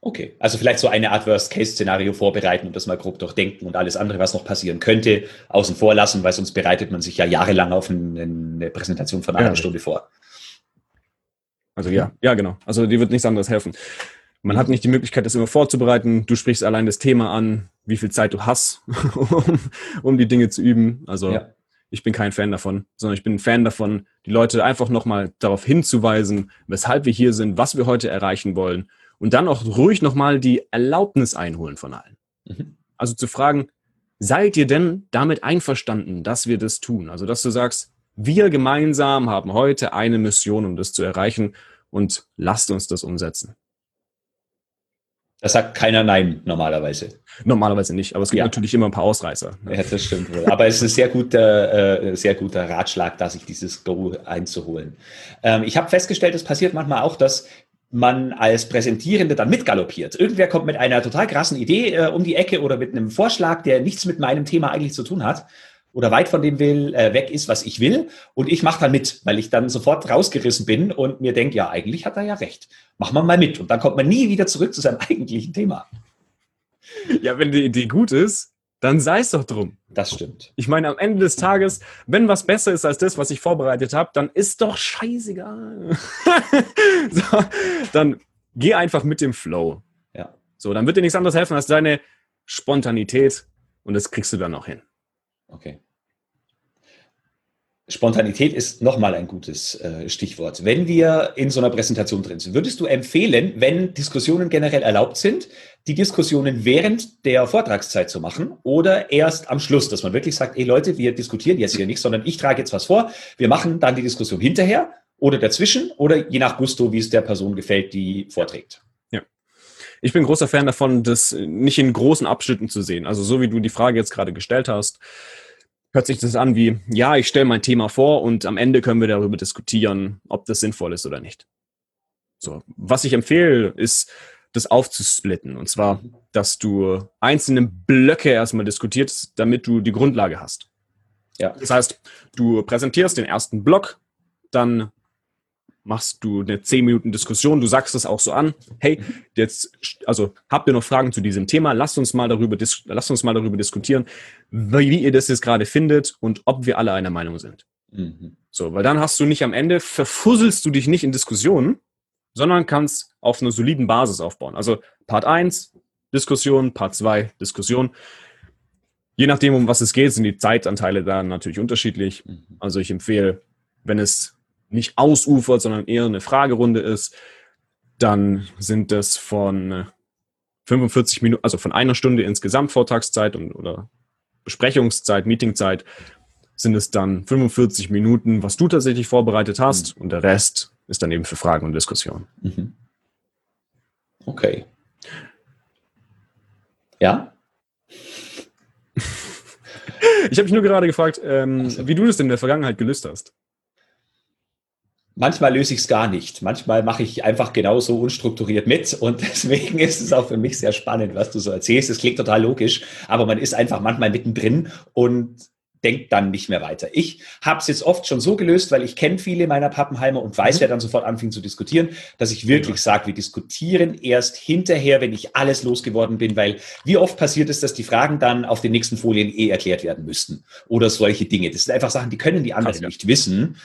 A: Okay, also vielleicht so eine Art Worst-Case-Szenario vorbereiten und das mal grob durchdenken und alles andere, was noch passieren könnte, außen vor lassen, weil sonst bereitet man sich ja jahrelang auf eine Präsentation von einer ja, Stunde vor.
B: Also ja, ja, genau. Also dir wird nichts anderes helfen. Man hat nicht die Möglichkeit, das immer vorzubereiten. Du sprichst allein das Thema an, wie viel Zeit du hast, um, um die Dinge zu üben. Also ja. ich bin kein Fan davon, sondern ich bin ein Fan davon, die Leute einfach nochmal darauf hinzuweisen, weshalb wir hier sind, was wir heute erreichen wollen und dann auch ruhig nochmal die Erlaubnis einholen von allen. Mhm. Also zu fragen, seid ihr denn damit einverstanden, dass wir das tun? Also dass du sagst, wir gemeinsam haben heute eine Mission, um das zu erreichen und lasst uns das umsetzen.
A: Da sagt keiner Nein normalerweise.
B: Normalerweise nicht, aber es gibt ja. natürlich immer ein paar Ausreißer.
A: Ja, das stimmt wohl. Aber es ist ein sehr guter, äh, sehr guter Ratschlag, da sich dieses Go einzuholen. Ähm, ich habe festgestellt, es passiert manchmal auch, dass man als Präsentierende dann mitgaloppiert. Irgendwer kommt mit einer total krassen Idee äh, um die Ecke oder mit einem Vorschlag, der nichts mit meinem Thema eigentlich zu tun hat oder weit von dem will, äh, weg ist, was ich will. Und ich mache dann mit, weil ich dann sofort rausgerissen bin und mir denke, ja, eigentlich hat er ja recht. Mach mal mal mit. Und dann kommt man nie wieder zurück zu seinem eigentlichen Thema.
B: Ja, wenn die Idee gut ist, dann sei es doch drum.
A: Das stimmt.
B: Ich meine, am Ende des Tages, wenn was besser ist als das, was ich vorbereitet habe, dann ist doch scheißegal. so, dann geh einfach mit dem Flow.
A: Ja.
B: So, dann wird dir nichts anderes helfen als deine Spontanität und das kriegst du dann auch hin.
A: Okay. Spontanität ist nochmal ein gutes äh, Stichwort. Wenn wir in so einer Präsentation drin sind, würdest du empfehlen, wenn Diskussionen generell erlaubt sind, die Diskussionen während der Vortragszeit zu machen oder erst am Schluss, dass man wirklich sagt, ey Leute, wir diskutieren jetzt hier nicht, sondern ich trage jetzt was vor, wir machen dann die Diskussion hinterher oder dazwischen oder je nach Gusto, wie es der Person gefällt, die vorträgt.
B: Ich bin großer Fan davon, das nicht in großen Abschnitten zu sehen. Also so wie du die Frage jetzt gerade gestellt hast, hört sich das an wie, ja, ich stelle mein Thema vor und am Ende können wir darüber diskutieren, ob das sinnvoll ist oder nicht. So, was ich empfehle, ist, das aufzusplitten. Und zwar, dass du einzelne Blöcke erstmal diskutierst, damit du die Grundlage hast. Ja. Das heißt, du präsentierst den ersten Block, dann machst du eine 10 Minuten Diskussion, du sagst es auch so an, hey, jetzt, also habt ihr noch Fragen zu diesem Thema? Lasst uns mal darüber, lasst uns mal darüber diskutieren, wie, wie ihr das jetzt gerade findet und ob wir alle einer Meinung sind. Mhm. So, weil dann hast du nicht am Ende, verfusselst du dich nicht in Diskussionen, sondern kannst auf einer soliden Basis aufbauen. Also Part 1, Diskussion, Part 2, Diskussion. Je nachdem, um was es geht, sind die Zeitanteile da natürlich unterschiedlich. Mhm. Also ich empfehle, wenn es nicht ausufert, sondern eher eine Fragerunde ist, dann sind das von 45 Minuten, also von einer Stunde insgesamt Vortragszeit und, oder Besprechungszeit, Meetingzeit, sind es dann 45 Minuten, was du tatsächlich vorbereitet hast mhm. und der Rest ist dann eben für Fragen und Diskussionen. Mhm.
A: Okay. Ja?
B: ich habe mich nur gerade gefragt, ähm, also. wie du das in der Vergangenheit gelöst hast.
A: Manchmal löse ich es gar nicht. Manchmal mache ich einfach genauso unstrukturiert mit. Und deswegen ist es auch für mich sehr spannend, was du so erzählst. Es klingt total logisch, aber man ist einfach manchmal mittendrin und denkt dann nicht mehr weiter. Ich habe es jetzt oft schon so gelöst, weil ich kenne viele meiner Pappenheimer und weiß, mhm. wer dann sofort anfing zu diskutieren, dass ich wirklich ja. sage, wir diskutieren erst hinterher, wenn ich alles losgeworden bin, weil wie oft passiert es, dass die Fragen dann auf den nächsten Folien eh erklärt werden müssten oder solche Dinge. Das sind einfach Sachen, die können die anderen Krass, ja. nicht wissen.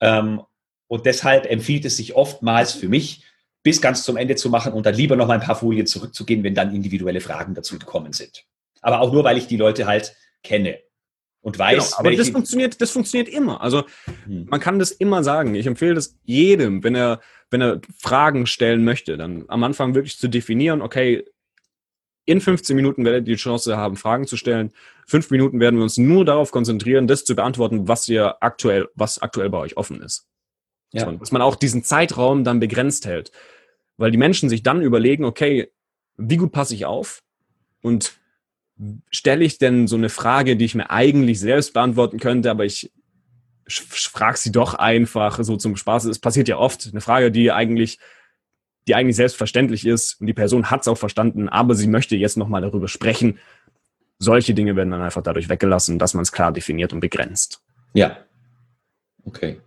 A: Ähm, und deshalb empfiehlt es sich oftmals für mich, bis ganz zum Ende zu machen und dann lieber noch mal ein paar Folien zurückzugehen, wenn dann individuelle Fragen dazu gekommen sind. Aber auch nur, weil ich die Leute halt kenne und weiß.
B: Genau, aber das funktioniert, das funktioniert immer. Also hm. man kann das immer sagen. Ich empfehle das jedem, wenn er, wenn er Fragen stellen möchte, dann am Anfang wirklich zu definieren, okay, in 15 Minuten werdet ihr die Chance haben, Fragen zu stellen. Fünf Minuten werden wir uns nur darauf konzentrieren, das zu beantworten, was ihr aktuell, was aktuell bei euch offen ist. Ja. So, dass man auch diesen Zeitraum dann begrenzt hält. Weil die Menschen sich dann überlegen, okay, wie gut passe ich auf? Und stelle ich denn so eine Frage, die ich mir eigentlich selbst beantworten könnte, aber ich frage sie doch einfach so zum Spaß. Es passiert ja oft. Eine Frage, die eigentlich, die eigentlich selbstverständlich ist und die Person hat es auch verstanden, aber sie möchte jetzt nochmal darüber sprechen. Solche Dinge werden dann einfach dadurch weggelassen, dass man es klar definiert und begrenzt.
A: Ja. Okay.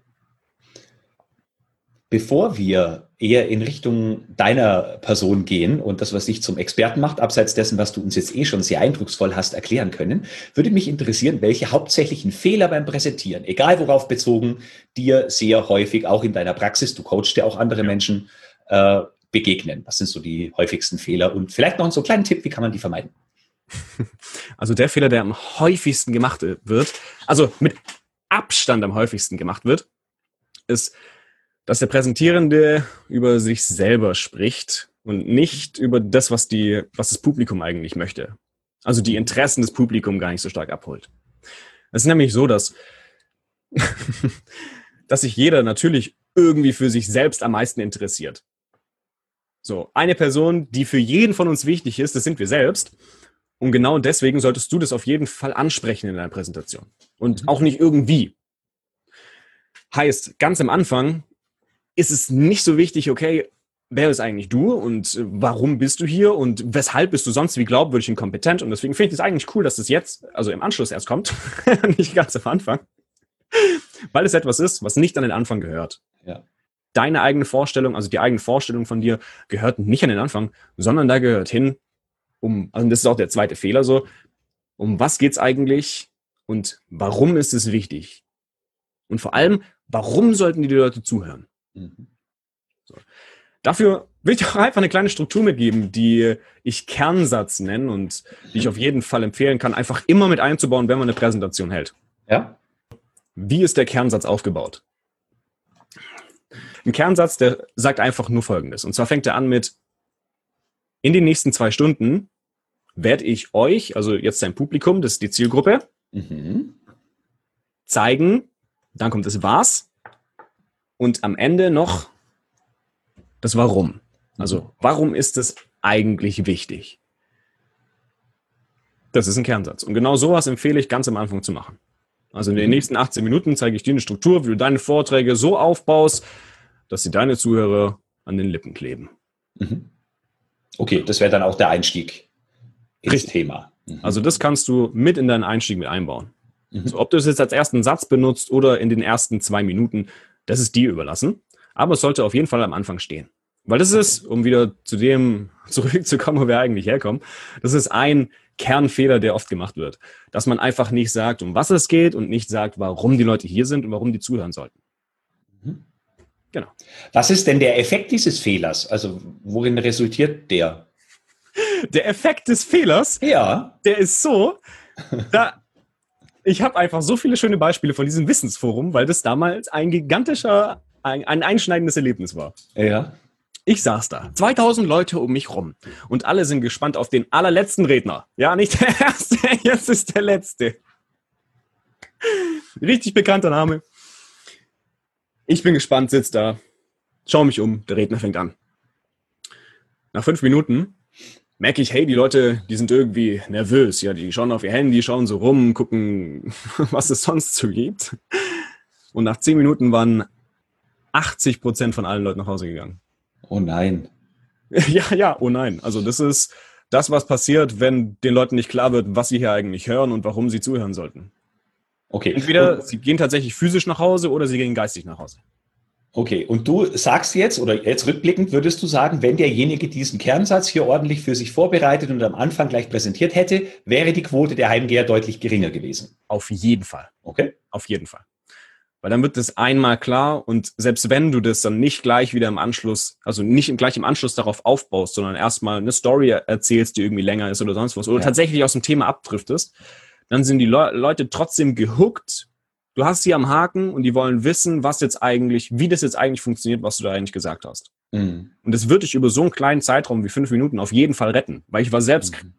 A: Bevor wir eher in Richtung deiner Person gehen und das, was dich zum Experten macht, abseits dessen, was du uns jetzt eh schon sehr eindrucksvoll hast erklären können, würde mich interessieren, welche hauptsächlichen Fehler beim Präsentieren, egal worauf bezogen, dir sehr häufig auch in deiner Praxis, du coachst ja auch andere. Menschen, äh, begegnen. Was sind so die häufigsten Fehler? Und vielleicht noch so einen kleinen Tipp, wie kann man die vermeiden?
B: Also der Fehler, der am häufigsten gemacht wird, also mit Abstand am häufigsten gemacht wird, ist, dass der Präsentierende über sich selber spricht und nicht über das, was die, was das Publikum eigentlich möchte. Also die Interessen des Publikums gar nicht so stark abholt. Es ist nämlich so, dass, dass sich jeder natürlich irgendwie für sich selbst am meisten interessiert. So, eine Person, die für jeden von uns wichtig ist, das sind wir selbst. Und genau deswegen solltest du das auf jeden Fall ansprechen in deiner Präsentation. Und mhm. auch nicht irgendwie. Heißt, ganz am Anfang ist es nicht so wichtig, okay, wer ist eigentlich du und äh, warum bist du hier und weshalb bist du sonst wie glaubwürdig und kompetent? Und deswegen finde ich es eigentlich cool, dass das jetzt, also im Anschluss erst kommt, nicht ganz am Anfang, weil es etwas ist, was nicht an den Anfang gehört. Ja. Deine eigene Vorstellung, also die eigene Vorstellung von dir, gehört nicht an den Anfang, sondern da gehört hin, um, also das ist auch der zweite Fehler so, um was geht's eigentlich und warum ist es wichtig? Und vor allem, warum sollten die Leute zuhören? Mhm. So. Dafür will ich auch einfach eine kleine Struktur mitgeben, die ich Kernsatz nenne und die ich auf jeden Fall empfehlen kann, einfach immer mit einzubauen, wenn man eine Präsentation hält.
A: Ja.
B: Wie ist der Kernsatz aufgebaut? Ein Kernsatz, der sagt einfach nur Folgendes. Und zwar fängt er an mit, in den nächsten zwei Stunden werde ich euch, also jetzt dein Publikum, das ist die Zielgruppe, mhm. zeigen, dann kommt das Was und am Ende noch das Warum. Also, warum ist es eigentlich wichtig? Das ist ein Kernsatz. Und genau sowas empfehle ich ganz am Anfang zu machen. Also in den mhm. nächsten 18 Minuten zeige ich dir eine Struktur, wie du deine Vorträge so aufbaust, dass sie deine Zuhörer an den Lippen kleben. Mhm.
A: Okay, das wäre dann auch der Einstieg
B: ins Richtig. Thema. Mhm. Also das kannst du mit in deinen Einstieg mit einbauen. Mhm. So, ob du es jetzt als ersten Satz benutzt oder in den ersten zwei Minuten, das ist dir überlassen. Aber es sollte auf jeden Fall am Anfang stehen. Weil das ist, um wieder zu dem zurückzukommen, wo wir eigentlich herkommen, das ist ein Kernfehler, der oft gemacht wird. Dass man einfach nicht sagt, um was es geht und nicht sagt, warum die Leute hier sind und warum die zuhören sollten.
A: Mhm. Genau. Was ist denn der Effekt dieses Fehlers? Also worin resultiert der?
B: Der Effekt des Fehlers,
A: ja.
B: der ist so, da, ich habe einfach so viele schöne Beispiele von diesem Wissensforum, weil das damals ein gigantischer, ein, ein einschneidendes Erlebnis war.
A: Ja.
B: Ich saß da, 2000 Leute um mich rum und alle sind gespannt auf den allerletzten Redner. Ja, nicht der erste, jetzt ist der letzte. Richtig bekannter Name. Ich bin gespannt, sitz da, schau mich um, der Redner fängt an. Nach fünf Minuten merke ich, hey, die Leute, die sind irgendwie nervös. Ja, die schauen auf ihr Handy, schauen so rum, gucken, was es sonst so gibt. Und nach zehn Minuten waren 80 Prozent von allen Leuten nach Hause gegangen.
A: Oh nein.
B: Ja, ja, oh nein. Also das ist das, was passiert, wenn den Leuten nicht klar wird, was sie hier eigentlich hören und warum sie zuhören sollten.
A: Okay.
B: Entweder sie gehen tatsächlich physisch nach Hause oder sie gehen geistig nach Hause.
A: Okay, und du sagst jetzt, oder jetzt rückblickend würdest du sagen, wenn derjenige diesen Kernsatz hier ordentlich für sich vorbereitet und am Anfang gleich präsentiert hätte, wäre die Quote der Heimgeher deutlich geringer gewesen.
B: Auf jeden Fall. Okay. Auf jeden Fall. Weil dann wird das einmal klar und selbst wenn du das dann nicht gleich wieder im Anschluss, also nicht gleich im Anschluss darauf aufbaust, sondern erstmal eine Story erzählst, die irgendwie länger ist oder sonst was, oder ja. tatsächlich aus dem Thema abdriftest, dann sind die Le Leute trotzdem gehuckt. Du hast sie am Haken und die wollen wissen, was jetzt eigentlich, wie das jetzt eigentlich funktioniert, was du da eigentlich gesagt hast. Mhm. Und das wird dich über so einen kleinen Zeitraum wie fünf Minuten auf jeden Fall retten, weil ich war selbst mhm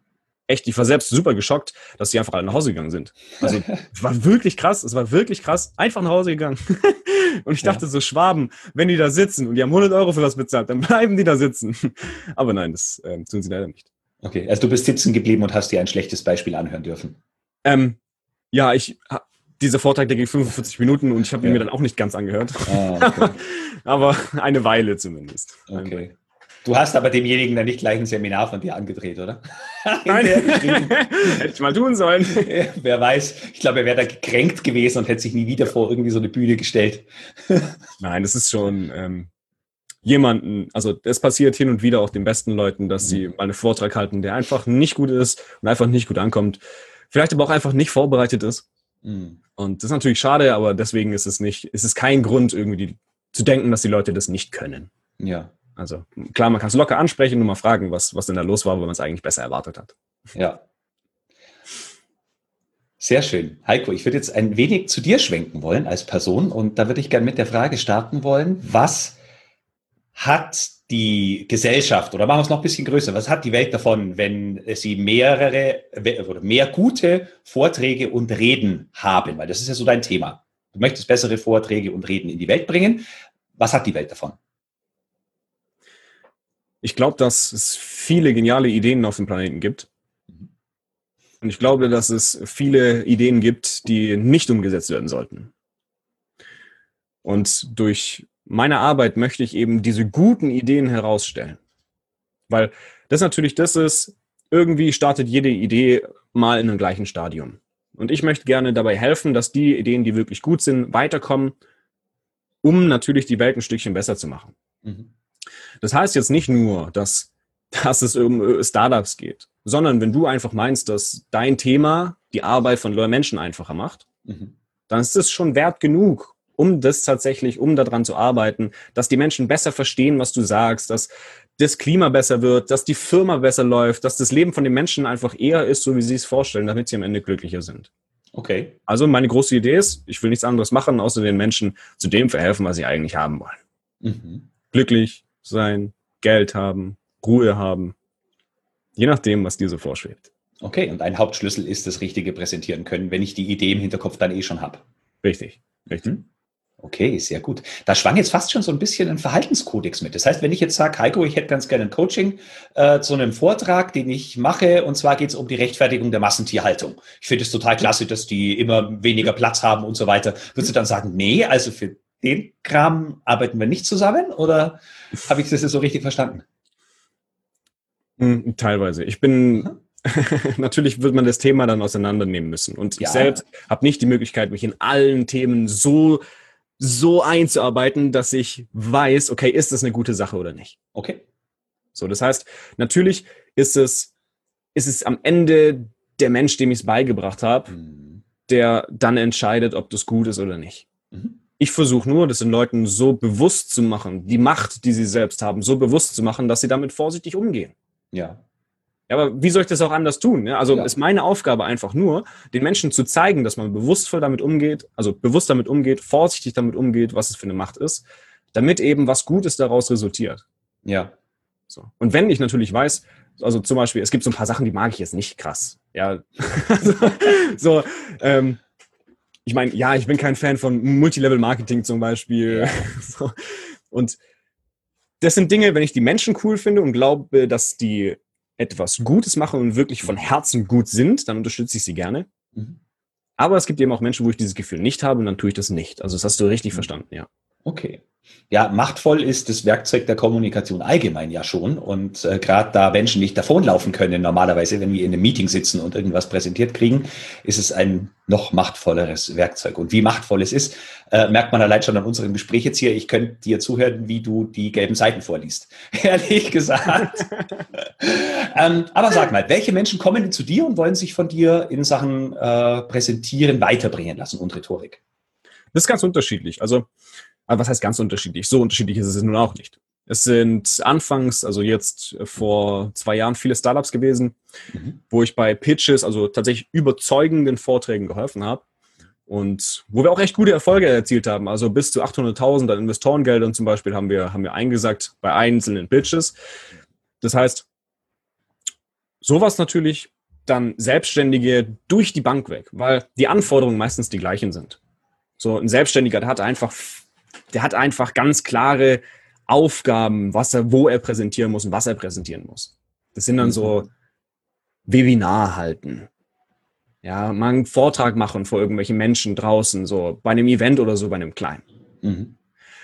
B: echt, ich war selbst super geschockt, dass die einfach alle nach Hause gegangen sind. Also es war wirklich krass, es war wirklich krass, einfach nach Hause gegangen. und ich dachte ja. so, Schwaben, wenn die da sitzen und die haben 100 Euro für was bezahlt, dann bleiben die da sitzen. Aber nein, das ähm, tun sie leider nicht.
A: Okay, also du bist sitzen geblieben und hast dir ein schlechtes Beispiel anhören dürfen.
B: Ähm, ja, ich, dieser Vortrag, der ging 45 Minuten und ich habe ihn mir dann auch nicht ganz angehört. Ah, okay. Aber eine Weile zumindest.
A: Okay. Du hast aber demjenigen dann nicht gleich ein Seminar von dir angedreht, oder?
B: Nein, hätte ich mal tun sollen.
A: Wer weiß, ich glaube, er wäre da gekränkt gewesen und hätte sich nie wieder vor irgendwie so eine Bühne gestellt.
B: Nein, das ist schon ähm, jemanden, also es passiert hin und wieder auch den besten Leuten, dass sie mhm. mal einen Vortrag halten, der einfach nicht gut ist und einfach nicht gut ankommt. Vielleicht aber auch einfach nicht vorbereitet ist. Mhm. Und das ist natürlich schade, aber deswegen ist es nicht, ist es kein Grund, irgendwie zu denken, dass die Leute das nicht können.
A: Ja.
B: Also klar, man kann es locker ansprechen und mal fragen, was, was denn da los war, weil man es eigentlich besser erwartet hat.
A: Ja. Sehr schön. Heiko, ich würde jetzt ein wenig zu dir schwenken wollen als Person und da würde ich gerne mit der Frage starten wollen, was hat die Gesellschaft oder machen wir es noch ein bisschen größer, was hat die Welt davon, wenn sie mehrere oder mehr gute Vorträge und Reden haben? Weil das ist ja so dein Thema. Du möchtest bessere Vorträge und Reden in die Welt bringen. Was hat die Welt davon?
B: Ich glaube, dass es viele geniale Ideen auf dem Planeten gibt. Und ich glaube, dass es viele Ideen gibt, die nicht umgesetzt werden sollten. Und durch meine Arbeit möchte ich eben diese guten Ideen herausstellen. Weil das natürlich das ist, irgendwie startet jede Idee mal in einem gleichen Stadium. Und ich möchte gerne dabei helfen, dass die Ideen, die wirklich gut sind, weiterkommen, um natürlich die Welt ein Stückchen besser zu machen. Mhm. Das heißt jetzt nicht nur, dass dass es um äh, Startups geht, sondern wenn du einfach meinst, dass dein Thema die Arbeit von Menschen einfacher macht, mhm. dann ist es schon wert genug, um das tatsächlich, um daran zu arbeiten, dass die Menschen besser verstehen, was du sagst, dass das Klima besser wird, dass die Firma besser läuft, dass das Leben von den Menschen einfach eher ist, so wie sie es vorstellen, damit sie am Ende glücklicher sind.
A: Okay.
B: Also meine große Idee ist, ich will nichts anderes machen, außer den Menschen zu dem verhelfen, was sie eigentlich haben wollen. Mhm. Glücklich sein, Geld haben, Ruhe haben. Je nachdem, was dir so vorschwebt.
A: Okay, und ein Hauptschlüssel ist das Richtige präsentieren können, wenn ich die Idee im Hinterkopf dann eh schon habe.
B: Richtig, richtig. Mhm.
A: Okay, sehr gut. Da schwang jetzt fast schon so ein bisschen ein Verhaltenskodex mit. Das heißt, wenn ich jetzt sage, Heiko, ich hätte ganz gerne ein Coaching äh, zu einem Vortrag, den ich mache, und zwar geht es um die Rechtfertigung der Massentierhaltung. Ich finde es total klasse, dass die immer weniger Platz haben und so weiter. Würdest du dann sagen, nee, also für den Kram arbeiten wir nicht zusammen? Oder habe ich das jetzt so richtig verstanden?
B: Hm, teilweise. Ich bin, natürlich wird man das Thema dann auseinandernehmen müssen. Und ja. ich selbst habe nicht die Möglichkeit, mich in allen Themen so so einzuarbeiten, dass ich weiß, okay, ist das eine gute Sache oder nicht?
A: Okay.
B: So, das heißt, natürlich ist es, ist es am Ende der Mensch, dem ich es beigebracht habe, mhm. der dann entscheidet, ob das gut ist oder nicht. Mhm. Ich versuche nur, das den Leuten so bewusst zu machen, die Macht, die sie selbst haben, so bewusst zu machen, dass sie damit vorsichtig umgehen.
A: Ja.
B: Ja, aber wie soll ich das auch anders tun? Ja, also ja. ist meine Aufgabe einfach nur, den Menschen zu zeigen, dass man bewusstvoll damit umgeht, also bewusst damit umgeht, vorsichtig damit umgeht, was es für eine Macht ist, damit eben was Gutes daraus resultiert.
A: Ja.
B: So. Und wenn ich natürlich weiß, also zum Beispiel, es gibt so ein paar Sachen, die mag ich jetzt nicht krass. Ja, so, ähm, ich meine, ja, ich bin kein Fan von Multilevel-Marketing zum Beispiel. Ja. So. Und das sind Dinge, wenn ich die Menschen cool finde und glaube, dass die etwas Gutes machen und wirklich von Herzen gut sind, dann unterstütze ich sie gerne. Mhm. Aber es gibt eben auch Menschen, wo ich dieses Gefühl nicht habe und dann tue ich das nicht. Also das hast du richtig mhm. verstanden, ja.
A: Okay. Ja, machtvoll ist das Werkzeug der Kommunikation allgemein ja schon. Und äh, gerade da Menschen nicht davonlaufen können, normalerweise, wenn wir in einem Meeting sitzen und irgendwas präsentiert kriegen, ist es ein noch machtvolleres Werkzeug. Und wie machtvoll es ist, äh, merkt man allein schon an unserem Gespräch jetzt hier. Ich könnte dir zuhören, wie du die gelben Seiten vorliest. Ehrlich gesagt. ähm, aber sag mal, welche Menschen kommen zu dir und wollen sich von dir in Sachen äh, Präsentieren weiterbringen lassen und Rhetorik?
B: Das ist ganz unterschiedlich. Also aber was heißt ganz unterschiedlich? So unterschiedlich ist es nun auch nicht. Es sind anfangs, also jetzt vor zwei Jahren, viele Startups gewesen, mhm. wo ich bei Pitches, also tatsächlich überzeugenden Vorträgen geholfen habe. Und wo wir auch echt gute Erfolge erzielt haben. Also bis zu 800.000 an Investorengeldern zum Beispiel haben wir, haben wir eingesagt bei einzelnen Pitches. Das heißt, sowas natürlich dann Selbstständige durch die Bank weg, weil die Anforderungen meistens die gleichen sind. So ein Selbstständiger, der hat einfach der hat einfach ganz klare Aufgaben, was er, wo er präsentieren muss und was er präsentieren muss. Das sind dann so mhm. Webinar halten. Ja, mal einen Vortrag machen vor irgendwelchen Menschen draußen, so bei einem Event oder so, bei einem kleinen. Mhm.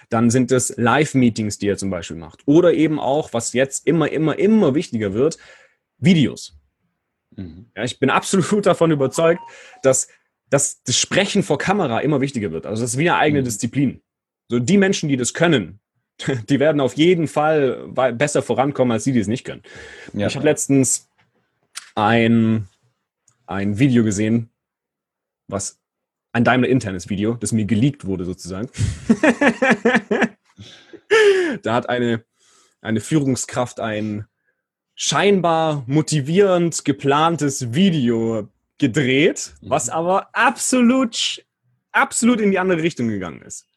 B: Dann sind es Live-Meetings, die er zum Beispiel macht. Oder eben auch, was jetzt immer, immer, immer wichtiger wird, Videos. Mhm. Ja, ich bin absolut davon überzeugt, dass, dass das Sprechen vor Kamera immer wichtiger wird. Also das ist wie eine eigene mhm. Disziplin. So die Menschen, die das können, die werden auf jeden Fall besser vorankommen als die, die es nicht können. Ja. Ich habe letztens ein, ein Video gesehen, was ein Daimler internes Video, das mir geleakt wurde sozusagen. da hat eine, eine Führungskraft ein scheinbar motivierend geplantes Video gedreht, was mhm. aber absolut, absolut in die andere Richtung gegangen ist.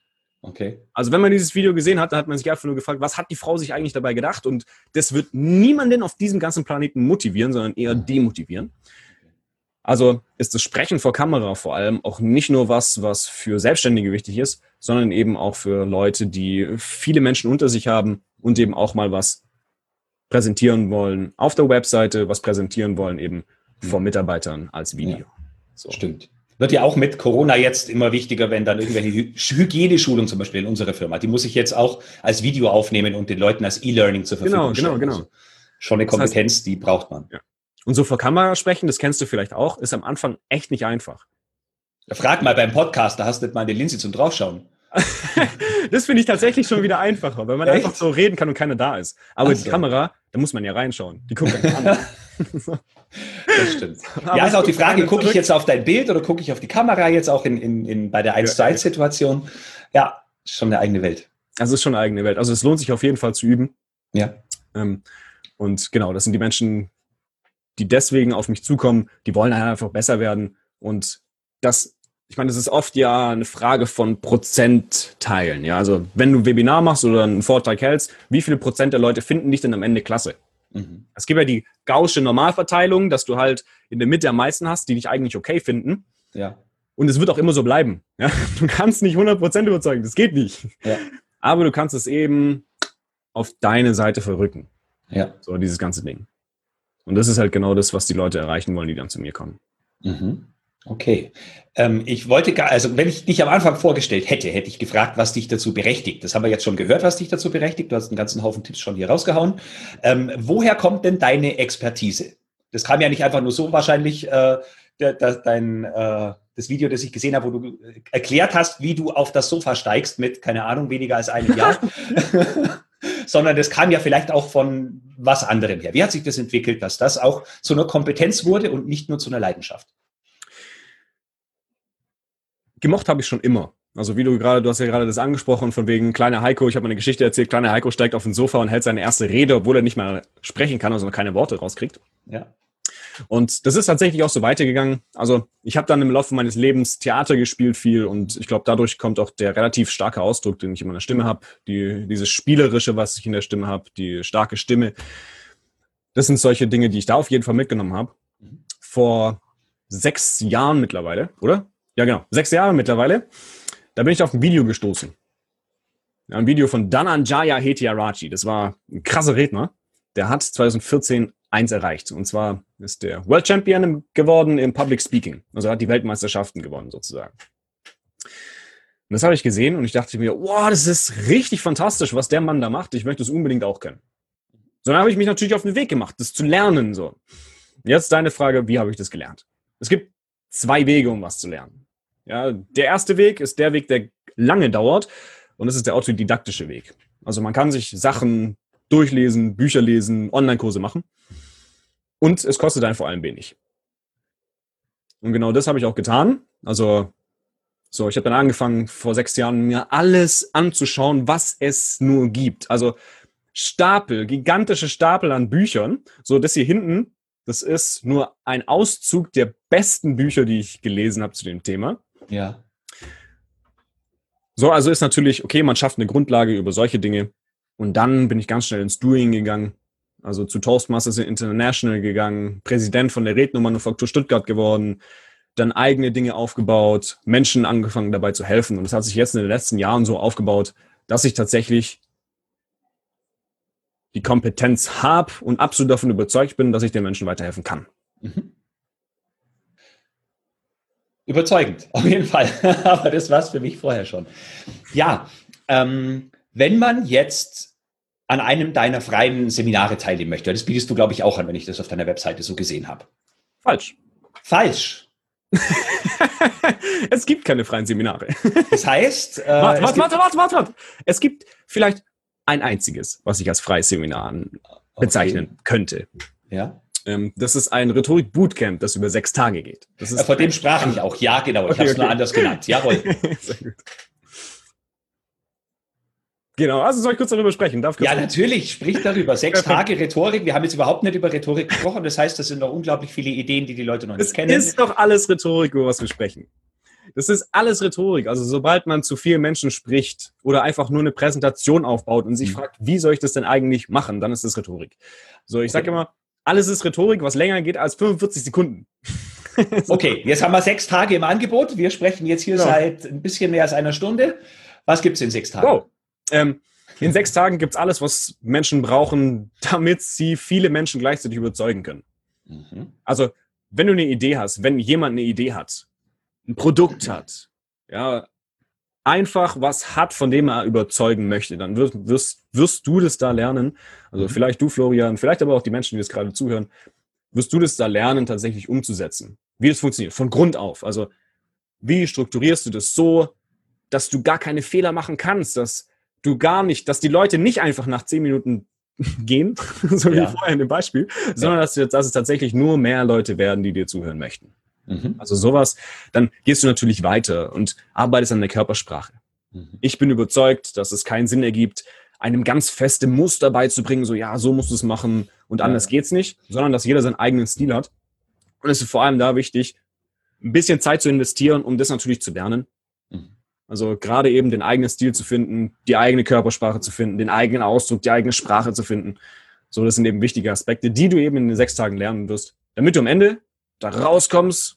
A: Okay.
B: Also wenn man dieses Video gesehen hat, da hat man sich einfach nur gefragt, was hat die Frau sich eigentlich dabei gedacht? Und das wird niemanden auf diesem ganzen Planeten motivieren, sondern eher mhm. demotivieren. Also ist das Sprechen vor Kamera vor allem auch nicht nur was, was für Selbstständige wichtig ist, sondern eben auch für Leute, die viele Menschen unter sich haben und eben auch mal was präsentieren wollen auf der Webseite, was präsentieren wollen eben vor mhm. Mitarbeitern als Video. Ja,
A: so. Stimmt. Wird ja auch mit Corona jetzt immer wichtiger, wenn dann irgendwelche Hygieneschulung zum Beispiel in unserer Firma, die muss ich jetzt auch als Video aufnehmen und den Leuten als E-Learning zur Verfügung
B: genau, genau stellen. Genau, genau,
A: genau. schon eine Kompetenz, das heißt, die braucht man.
B: Ja. Und so vor Kamera sprechen, das kennst du vielleicht auch, ist am Anfang echt nicht einfach.
A: Ja, frag mal beim Podcast, da hast du nicht mal eine Linse zum Draufschauen.
B: das finde ich tatsächlich schon wieder einfacher, weil man echt? einfach so reden kann und keiner da ist. Aber also. die Kamera, da muss man ja reinschauen. Die gucken an.
A: das stimmt. Aber ja, ist auch die Frage, gucke ich jetzt auf dein Bild oder gucke ich auf die Kamera jetzt auch in, in, in bei der 1 zu 1 Situation? Ja, schon eine eigene Welt.
B: Also ist schon eine eigene Welt. Also es lohnt sich auf jeden Fall zu üben.
A: Ja.
B: Ähm, und genau, das sind die Menschen, die deswegen auf mich zukommen, die wollen einfach besser werden. Und das, ich meine, das ist oft ja eine Frage von Prozentteilen. Ja, also wenn du ein Webinar machst oder einen Vortrag hältst, wie viele Prozent der Leute finden dich denn am Ende klasse? Mhm. Es gibt ja die gausche Normalverteilung, dass du halt in der Mitte am meisten hast, die dich eigentlich okay finden.
A: Ja.
B: Und es wird auch immer so bleiben. Ja? Du kannst nicht 100% überzeugen, das geht nicht. Ja. Aber du kannst es eben auf deine Seite verrücken.
A: Ja.
B: So dieses ganze Ding. Und das ist halt genau das, was die Leute erreichen wollen, die dann zu mir kommen.
A: Mhm. Okay. Ähm, ich wollte gar, also wenn ich dich am Anfang vorgestellt hätte, hätte ich gefragt, was dich dazu berechtigt. Das haben wir jetzt schon gehört, was dich dazu berechtigt. Du hast einen ganzen Haufen Tipps schon hier rausgehauen. Ähm, woher kommt denn deine Expertise? Das kam ja nicht einfach nur so wahrscheinlich, äh, de, de, dein, äh, das Video, das ich gesehen habe, wo du erklärt hast, wie du auf das Sofa steigst mit, keine Ahnung, weniger als einem Jahr. sondern das kam ja vielleicht auch von was anderem her. Wie hat sich das entwickelt, dass das auch zu einer Kompetenz wurde und nicht nur zu einer Leidenschaft?
B: Gemocht habe ich schon immer. Also wie du gerade, du hast ja gerade das angesprochen, von wegen kleiner Heiko, ich habe eine Geschichte erzählt, kleiner Heiko steigt auf den Sofa und hält seine erste Rede, obwohl er nicht mal sprechen kann, also keine Worte rauskriegt.
A: Ja.
B: Und das ist tatsächlich auch so weitergegangen. Also ich habe dann im Laufe meines Lebens Theater gespielt viel und ich glaube, dadurch kommt auch der relativ starke Ausdruck, den ich in meiner Stimme habe, die, dieses Spielerische, was ich in der Stimme habe, die starke Stimme. Das sind solche Dinge, die ich da auf jeden Fall mitgenommen habe. Vor sechs Jahren mittlerweile, oder? Ja, genau, sechs Jahre mittlerweile. Da bin ich auf ein Video gestoßen. Ein Video von Dhananjaya Hetiarachi. Das war ein krasser Redner. Der hat 2014 eins erreicht. Und zwar ist der World Champion geworden im Public Speaking. Also hat die Weltmeisterschaften gewonnen sozusagen. Und das habe ich gesehen und ich dachte mir, wow, das ist richtig fantastisch, was der Mann da macht. Ich möchte es unbedingt auch können. So, dann habe ich mich natürlich auf den Weg gemacht, das zu lernen. So. Jetzt deine Frage, wie habe ich das gelernt? Es gibt zwei Wege, um was zu lernen. Ja, der erste Weg ist der Weg, der lange dauert und das ist der autodidaktische Weg. Also man kann sich Sachen durchlesen, Bücher lesen, Online-Kurse machen. Und es kostet einen vor allem wenig. Und genau das habe ich auch getan. Also, so, ich habe dann angefangen, vor sechs Jahren mir alles anzuschauen, was es nur gibt. Also Stapel, gigantische Stapel an Büchern. So, das hier hinten, das ist nur ein Auszug der besten Bücher, die ich gelesen habe zu dem Thema.
A: Ja.
B: So, also ist natürlich, okay, man schafft eine Grundlage über solche Dinge. Und dann bin ich ganz schnell ins Doing gegangen also zu Toastmasters International gegangen, Präsident von der Rednermanufaktur Stuttgart geworden, dann eigene Dinge aufgebaut, Menschen angefangen dabei zu helfen. Und es hat sich jetzt in den letzten Jahren so aufgebaut, dass ich tatsächlich die Kompetenz habe und absolut davon überzeugt bin, dass ich den Menschen weiterhelfen kann. Mhm.
A: Überzeugend, auf jeden Fall. Aber das war es für mich vorher schon. Ja, ähm, wenn man jetzt an einem deiner freien Seminare teilnehmen möchte. Das bietest du, glaube ich, auch an, wenn ich das auf deiner Webseite so gesehen habe.
B: Falsch.
A: Falsch.
B: es gibt keine freien Seminare.
A: Das heißt.
B: Äh, warte, warte, warte, warte, warte, warte. Es gibt vielleicht ein einziges, was ich als freies Seminar bezeichnen okay. könnte.
A: Ja.
B: Ähm, das ist ein Rhetorik-Bootcamp, das über sechs Tage geht. Das ist
A: Vor dem sprach ich auch. Ja, genau. Ich okay, habe es okay. nur anders genannt. Jawohl. Sehr gut.
B: Genau, also soll ich kurz darüber sprechen?
A: Darf ja, natürlich, sprich darüber. Sechs Tage Rhetorik. Wir haben jetzt überhaupt nicht über Rhetorik gesprochen. Das heißt, das sind noch unglaublich viele Ideen, die die Leute noch nicht
B: es
A: kennen.
B: Es ist doch alles Rhetorik, über was wir sprechen. Das ist alles Rhetorik. Also sobald man zu vielen Menschen spricht oder einfach nur eine Präsentation aufbaut und sich mhm. fragt, wie soll ich das denn eigentlich machen, dann ist es Rhetorik. So, ich okay. sage immer, alles ist Rhetorik, was länger geht als 45 Sekunden.
A: okay, jetzt haben wir sechs Tage im Angebot. Wir sprechen jetzt hier ja. seit ein bisschen mehr als einer Stunde. Was gibt es in sechs Tagen? Wow.
B: Ähm, in sechs Tagen gibt es alles, was Menschen brauchen, damit sie viele Menschen gleichzeitig überzeugen können. Mhm. Also, wenn du eine Idee hast, wenn jemand eine Idee hat, ein Produkt hat, ja, einfach was hat, von dem er überzeugen möchte, dann wirst, wirst, wirst du das da lernen. Also mhm. vielleicht du, Florian, vielleicht aber auch die Menschen, die das gerade zuhören, wirst du das da lernen, tatsächlich umzusetzen. Wie das funktioniert, von Grund auf. Also, wie strukturierst du das so, dass du gar keine Fehler machen kannst, dass du gar nicht, dass die Leute nicht einfach nach zehn Minuten gehen, so wie ja. vorher in dem Beispiel, sondern dass, dass es tatsächlich nur mehr Leute werden, die dir zuhören möchten. Mhm. Also sowas, dann gehst du natürlich weiter und arbeitest an der Körpersprache. Mhm. Ich bin überzeugt, dass es keinen Sinn ergibt, einem ganz feste Muster beizubringen, so ja, so musst du es machen und anders ja. geht's nicht, sondern dass jeder seinen eigenen Stil hat. Und es ist vor allem da wichtig, ein bisschen Zeit zu investieren, um das natürlich zu lernen. Mhm. Also gerade eben den eigenen Stil zu finden, die eigene Körpersprache zu finden, den eigenen Ausdruck, die eigene Sprache zu finden. So, das sind eben wichtige Aspekte, die du eben in den sechs Tagen lernen wirst, damit du am Ende da rauskommst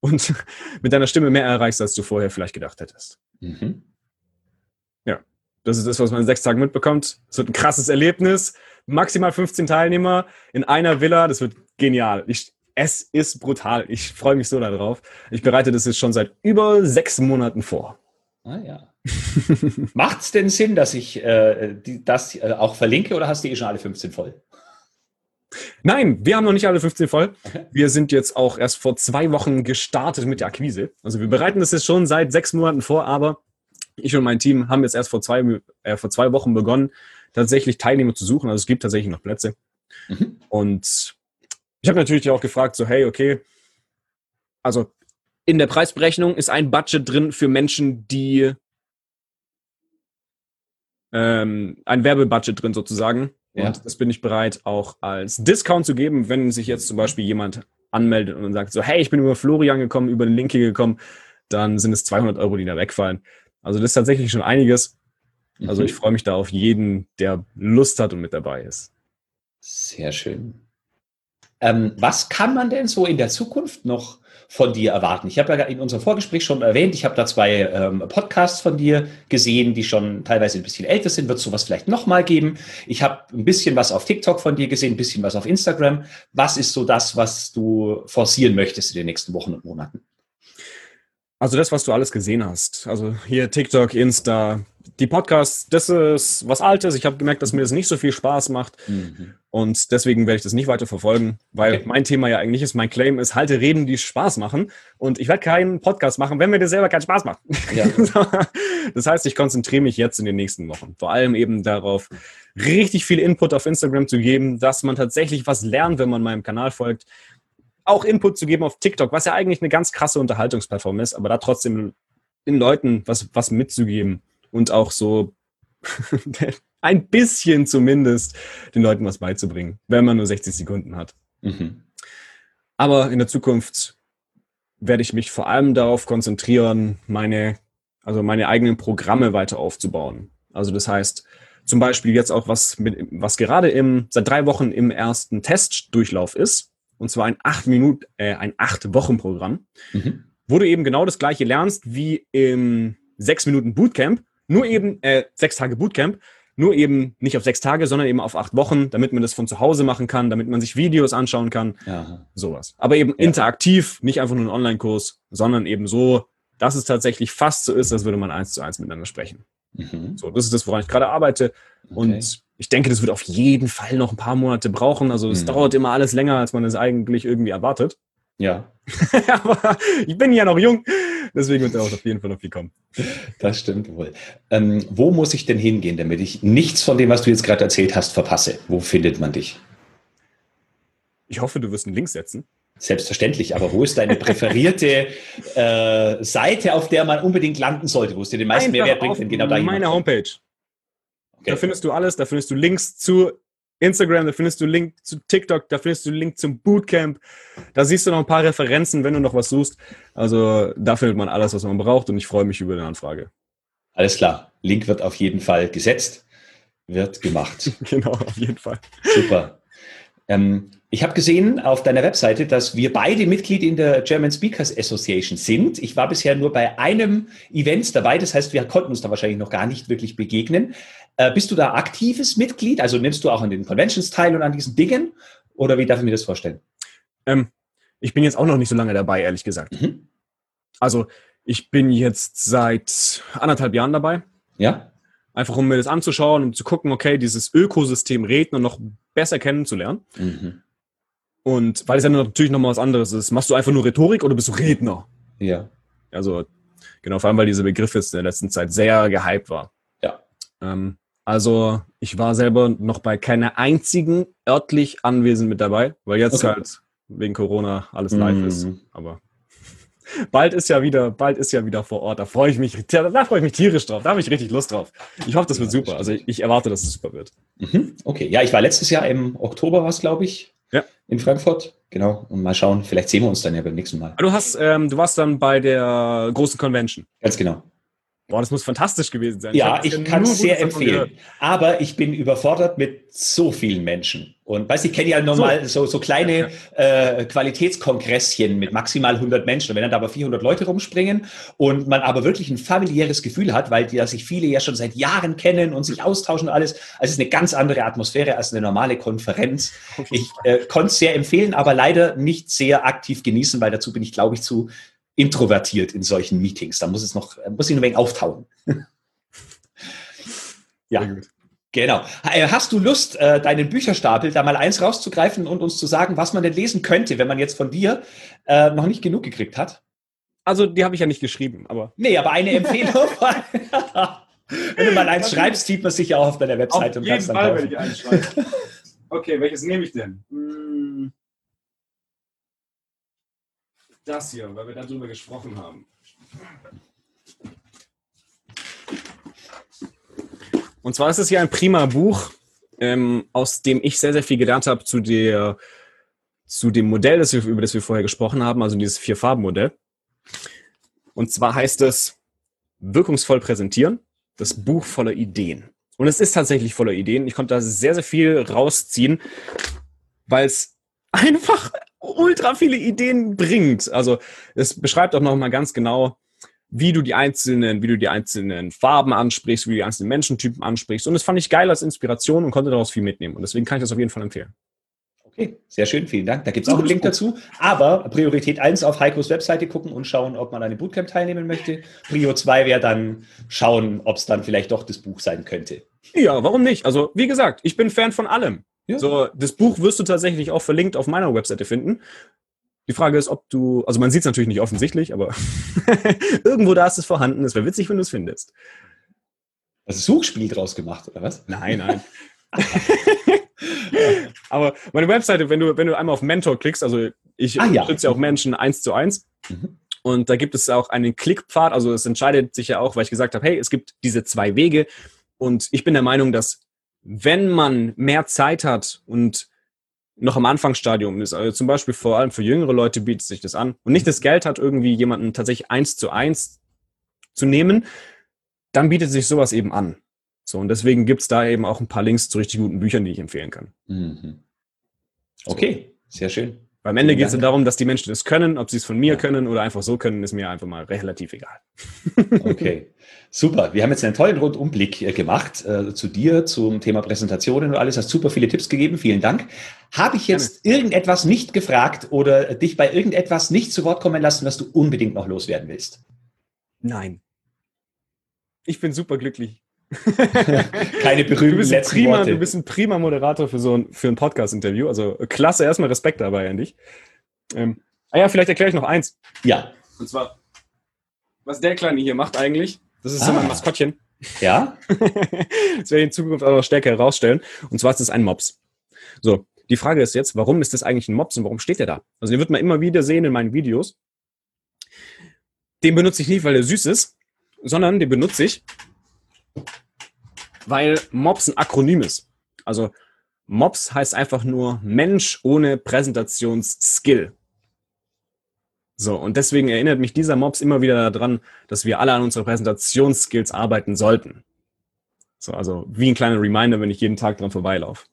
B: und mit deiner Stimme mehr erreichst, als du vorher vielleicht gedacht hättest. Mhm. Ja, das ist das, was man in sechs Tagen mitbekommt. Es wird ein krasses Erlebnis. Maximal 15 Teilnehmer in einer Villa. Das wird genial. Ich, es ist brutal. Ich freue mich so darauf. Ich bereite das jetzt schon seit über sechs Monaten vor.
A: Ah ja. Macht es denn Sinn, dass ich äh, die, das äh, auch verlinke oder hast du eh schon alle 15 voll?
B: Nein, wir haben noch nicht alle 15 voll. Wir sind jetzt auch erst vor zwei Wochen gestartet mit der Akquise. Also wir bereiten das jetzt schon seit sechs Monaten vor, aber ich und mein Team haben jetzt erst vor zwei, äh, vor zwei Wochen begonnen, tatsächlich Teilnehmer zu suchen. Also es gibt tatsächlich noch Plätze. Mhm. Und ich habe natürlich auch gefragt, so, hey, okay, also in der Preisberechnung ist ein Budget drin für Menschen, die ähm, ein Werbebudget drin sozusagen. Ja. Und das bin ich bereit auch als Discount zu geben, wenn sich jetzt zum Beispiel jemand anmeldet und sagt so, hey, ich bin über Florian gekommen, über den Link hier gekommen, dann sind es 200 Euro, die da wegfallen. Also das ist tatsächlich schon einiges. Also mhm. ich freue mich da auf jeden, der Lust hat und mit dabei ist.
A: Sehr schön. Ähm, was kann man denn so in der Zukunft noch von dir erwarten? Ich habe ja in unserem Vorgespräch schon erwähnt, ich habe da zwei ähm, Podcasts von dir gesehen, die schon teilweise ein bisschen älter sind. Wird es sowas vielleicht nochmal geben? Ich habe ein bisschen was auf TikTok von dir gesehen, ein bisschen was auf Instagram. Was ist so das, was du forcieren möchtest in den nächsten Wochen und Monaten?
B: Also das, was du alles gesehen hast. Also hier TikTok, Insta, die Podcasts, das ist was Altes. Ich habe gemerkt, dass mir das nicht so viel Spaß macht. Mhm. Und deswegen werde ich das nicht weiter verfolgen, weil okay. mein Thema ja eigentlich ist, mein Claim ist, halte Reden, die Spaß machen. Und ich werde keinen Podcast machen, wenn mir das selber keinen Spaß macht. Ja. das heißt, ich konzentriere mich jetzt in den nächsten Wochen. Vor allem eben darauf, richtig viel Input auf Instagram zu geben, dass man tatsächlich was lernt, wenn man meinem Kanal folgt auch Input zu geben auf TikTok, was ja eigentlich eine ganz krasse Unterhaltungsplattform ist, aber da trotzdem den Leuten was, was mitzugeben und auch so ein bisschen zumindest den Leuten was beizubringen, wenn man nur 60 Sekunden hat. Mhm. Aber in der Zukunft werde ich mich vor allem darauf konzentrieren, meine, also meine eigenen Programme weiter aufzubauen. Also das heißt, zum Beispiel jetzt auch was mit, was gerade im, seit drei Wochen im ersten Testdurchlauf ist, und zwar ein acht Minuten, äh, ein acht Wochen Programm, mhm. wo du eben genau das gleiche lernst wie im sechs Minuten Bootcamp, nur eben äh, sechs Tage Bootcamp, nur eben nicht auf sechs Tage, sondern eben auf acht Wochen, damit man das von zu Hause machen kann, damit man sich Videos anschauen kann, ja. sowas. Aber eben ja. interaktiv, nicht einfach nur ein Online-Kurs, sondern eben so, dass es tatsächlich fast so ist, als würde man eins zu eins miteinander sprechen. Mhm. So, das ist das, woran ich gerade arbeite. Okay. Und ich denke, das wird auf jeden Fall noch ein paar Monate brauchen. Also es mhm. dauert immer alles länger, als man es eigentlich irgendwie erwartet.
A: Ja.
B: Aber ich bin ja noch jung, deswegen wird da auch auf jeden Fall noch viel kommen.
A: Das stimmt wohl. Ähm, wo muss ich denn hingehen, damit ich nichts von dem, was du jetzt gerade erzählt hast, verpasse? Wo findet man dich?
B: Ich hoffe, du wirst einen Link setzen.
A: Selbstverständlich, aber wo ist deine präferierte äh, Seite, auf der man unbedingt landen sollte, wo es dir den meisten Einfach Mehrwert bringt,
B: wenn genau da Meine Homepage. Okay. Da findest du alles, da findest du Links zu Instagram, da findest du Link zu TikTok, da findest du Link zum Bootcamp. Da siehst du noch ein paar Referenzen, wenn du noch was suchst. Also da findet man alles, was man braucht und ich freue mich über die Anfrage.
A: Alles klar. Link wird auf jeden Fall gesetzt, wird gemacht.
B: genau, auf jeden Fall.
A: Super. Ähm, ich habe gesehen auf deiner Webseite, dass wir beide Mitglied in der German Speakers Association sind. Ich war bisher nur bei einem Event dabei, das heißt, wir konnten uns da wahrscheinlich noch gar nicht wirklich begegnen. Äh, bist du da aktives Mitglied? Also nimmst du auch an den Conventions teil und an diesen Dingen? Oder wie darf ich mir das vorstellen?
B: Ähm, ich bin jetzt auch noch nicht so lange dabei, ehrlich gesagt. Mhm. Also ich bin jetzt seit anderthalb Jahren dabei.
A: Ja.
B: Einfach um mir das anzuschauen und zu gucken, okay, dieses Ökosystem Redner noch besser kennenzulernen. Mhm. Und weil es ja natürlich nochmal was anderes ist. Machst du einfach nur Rhetorik oder bist du Redner?
A: Ja.
B: Also, genau, vor allem, weil dieser Begriff jetzt in der letzten Zeit sehr gehypt war. Ähm, also, Ich war selber noch bei keiner einzigen örtlich anwesend mit dabei, weil jetzt
A: Okay.
B: halt wegen Corona alles live
A: Mhm.
B: ist. Aber bald ist ja wieder, bald ist ja wieder vor Ort. Da freue ich mich, da freue ich mich tierisch drauf. Da habe ich richtig Lust drauf. Ich hoffe, das wird
A: Ja,
B: super. Also ich, erwarte, dass es super wird.
A: Mhm. Okay, ja, ich war letztes Jahr im Oktober, was glaube ich,
B: Ja.
A: in Frankfurt. Genau. Und mal schauen, vielleicht sehen wir uns dann ja beim nächsten Mal.
B: Aber Du hast, ähm, du warst dann bei der großen Convention.
A: Ganz genau.
B: Boah, das muss fantastisch gewesen sein.
A: Ja, ich
B: bisher
A: kann es sehr empfehlen. Aber ich bin überfordert mit so vielen Menschen. Und weißt du, ich kenne ja normal so, so kleine äh, Qualitätskongresschen mit maximal 100 Menschen. Und wenn dann da aber 400 Leute rumspringen und man aber wirklich ein familiäres Gefühl hat, weil die, dass sich viele ja schon seit Jahren kennen und sich austauschen und alles, also es ist eine ganz andere Atmosphäre als eine normale Konferenz. Ich äh, konnte es sehr empfehlen, aber leider nicht sehr aktiv genießen, weil dazu bin ich, glaube ich, zu introvertiert in solchen Meetings. Da muss es noch, muss ich ein wenig auftauen. ja. Genau. Äh, Hast du Lust, äh, deinen Bücherstapel da mal eins rauszugreifen und uns zu sagen, was man denn lesen könnte, wenn man jetzt von dir äh, noch nicht genug gekriegt hat?
B: Also die habe ich ja nicht geschrieben, aber
A: Nee, aber eine Empfehlung. wenn du mal eins schreibst, sieht man sich ja auch auf deiner Webseite und kannst dann kaufen.
B: ich einschreibe. Okay, welches nehme ich denn? Hm, Das hier, weil wir darüber gesprochen haben. Und zwar ist es hier ein prima Buch, ähm, aus dem ich sehr, sehr viel gelernt habe zu zu dem Modell, das wir, über das wir vorher gesprochen haben, also dieses Vier-Farben-Modell. Und zwar heißt es wirkungsvoll präsentieren, das Buch voller Ideen. Und es ist tatsächlich voller Ideen. Ich konnte da sehr, sehr viel rausziehen, weil es einfach ultra viele Ideen bringt. Also es beschreibt auch nochmal ganz genau, wie du die einzelnen, wie du die einzelnen Farben ansprichst, wie du die einzelnen Menschentypen ansprichst. Und das fand ich geil als Inspiration und konnte daraus viel mitnehmen. Und deswegen kann ich das auf jeden Fall empfehlen.
A: Okay, sehr schön, vielen Dank. Da gibt es auch einen Link dazu. Aber Priorität 1 auf Heikos Webseite gucken und schauen, ob man an dem Bootcamp teilnehmen möchte. Prio 2 wäre dann schauen, ob es dann vielleicht doch das Buch sein könnte.
B: Ja, warum nicht? Also, wie gesagt, ich bin Fan von allem.
A: Ja.
B: So, das Buch wirst du tatsächlich auch verlinkt auf meiner Webseite finden. Die Frage ist, ob du, also man sieht es natürlich nicht offensichtlich, aber irgendwo da ist es vorhanden. Es wäre witzig, wenn du es findest.
A: Hast du Suchspiel draus gemacht, oder was?
B: Nein, nein. aber meine Webseite, wenn du, wenn du einmal auf Mentor klickst, also ich
A: Ah, ja.
B: unterstütze ja auch Menschen eins zu eins.
A: Mhm.
B: Und da gibt es auch einen Klickpfad, also es entscheidet sich ja auch, weil ich gesagt habe, hey, es gibt diese zwei Wege. Und ich bin der Meinung, dass wenn man mehr Zeit hat und noch am Anfangsstadium ist, also zum Beispiel vor allem für jüngere Leute bietet sich das an und nicht das Geld hat, irgendwie jemanden tatsächlich eins zu eins zu nehmen, dann bietet sich sowas eben an. So, und deswegen gibt's da eben auch ein paar Links zu richtig guten Büchern, die ich empfehlen kann.
A: Mhm. Okay, sehr schön.
B: Weil am Ende geht es darum, dass die Menschen das können, ob sie es von mir
A: Ja.
B: können oder einfach so können, ist mir einfach mal relativ egal.
A: Okay, super. Wir haben jetzt einen tollen Rundumblick äh, gemacht äh, zu dir, zum Thema Präsentationen und alles. Hast super viele Tipps gegeben. Vielen Dank. Habe ich jetzt irgendetwas nicht gefragt oder dich bei irgendetwas nicht zu Wort kommen lassen, was du unbedingt noch loswerden willst?
B: Nein. Ich bin super glücklich.
A: Keine
B: Du
A: berühmten
B: bist, ein
A: letzten
B: prima,
A: Worte.
B: du bist ein prima Moderator für so ein, für ein Podcast-Interview. Also klasse, erstmal Respekt dabei an dich. Ähm, ah ja, vielleicht erkläre ich noch eins.
A: ja,
B: Und zwar, was der Kleine hier macht eigentlich, das ist so
A: Ah.
B: mein Maskottchen.
A: ja,
B: das werde ich in Zukunft auch noch stärker herausstellen. Und zwar ist es ein Mops. So, die Frage ist jetzt, warum ist das eigentlich ein Mops und warum steht der da? Also den wird man immer wieder sehen in meinen Videos. Den benutze ich nicht, weil er süß ist, sondern den benutze ich, weil Mops ein Akronym ist. Also Mops heißt einfach nur Mensch ohne Präsentationsskill. So, und deswegen erinnert mich dieser Mops immer wieder daran, dass wir alle an unsere Präsentationsskills arbeiten sollten. So, also wie ein kleiner Reminder, wenn ich jeden Tag dran vorbeilaufe.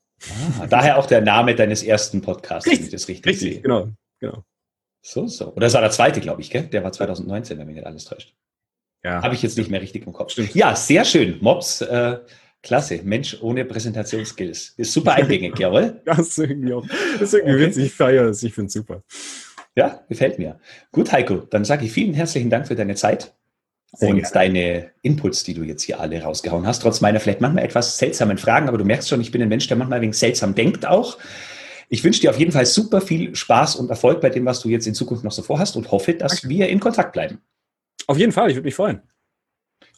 A: ah, daher auch der Name deines ersten Podcasts, wenn ich das richtig, sehe.
B: genau, genau.
A: So, so. Oder das war der zweite, glaube ich, gell? Der war 2019, wenn mich nicht alles täuscht.
B: Ja.
A: Habe ich jetzt nicht mehr richtig im Kopf.
B: Stimmt.
A: Ja, sehr schön. Mops, äh, klasse. Mensch ohne Präsentationsskills. Ist super eingängig, jawohl.
B: Das ist irgendwie auch, das ist irgendwie
A: Okay.
B: witzig, ich feiere es, ich finde es super.
A: Ja, gefällt mir. Gut, Heiko, dann sage ich vielen herzlichen Dank für deine Zeit
B: Sehr
A: und
B: gerne.
A: deine Inputs, die du jetzt hier alle rausgehauen hast. Trotz meiner vielleicht manchmal etwas seltsamen Fragen, aber du merkst schon, ich bin ein Mensch, der manchmal wegen seltsam denkt auch. Ich wünsche dir auf jeden Fall super viel Spaß und Erfolg bei dem, was du jetzt in Zukunft noch so vorhast und hoffe, dass
B: Danke.
A: wir in Kontakt bleiben.
B: Auf jeden Fall, ich würde mich freuen.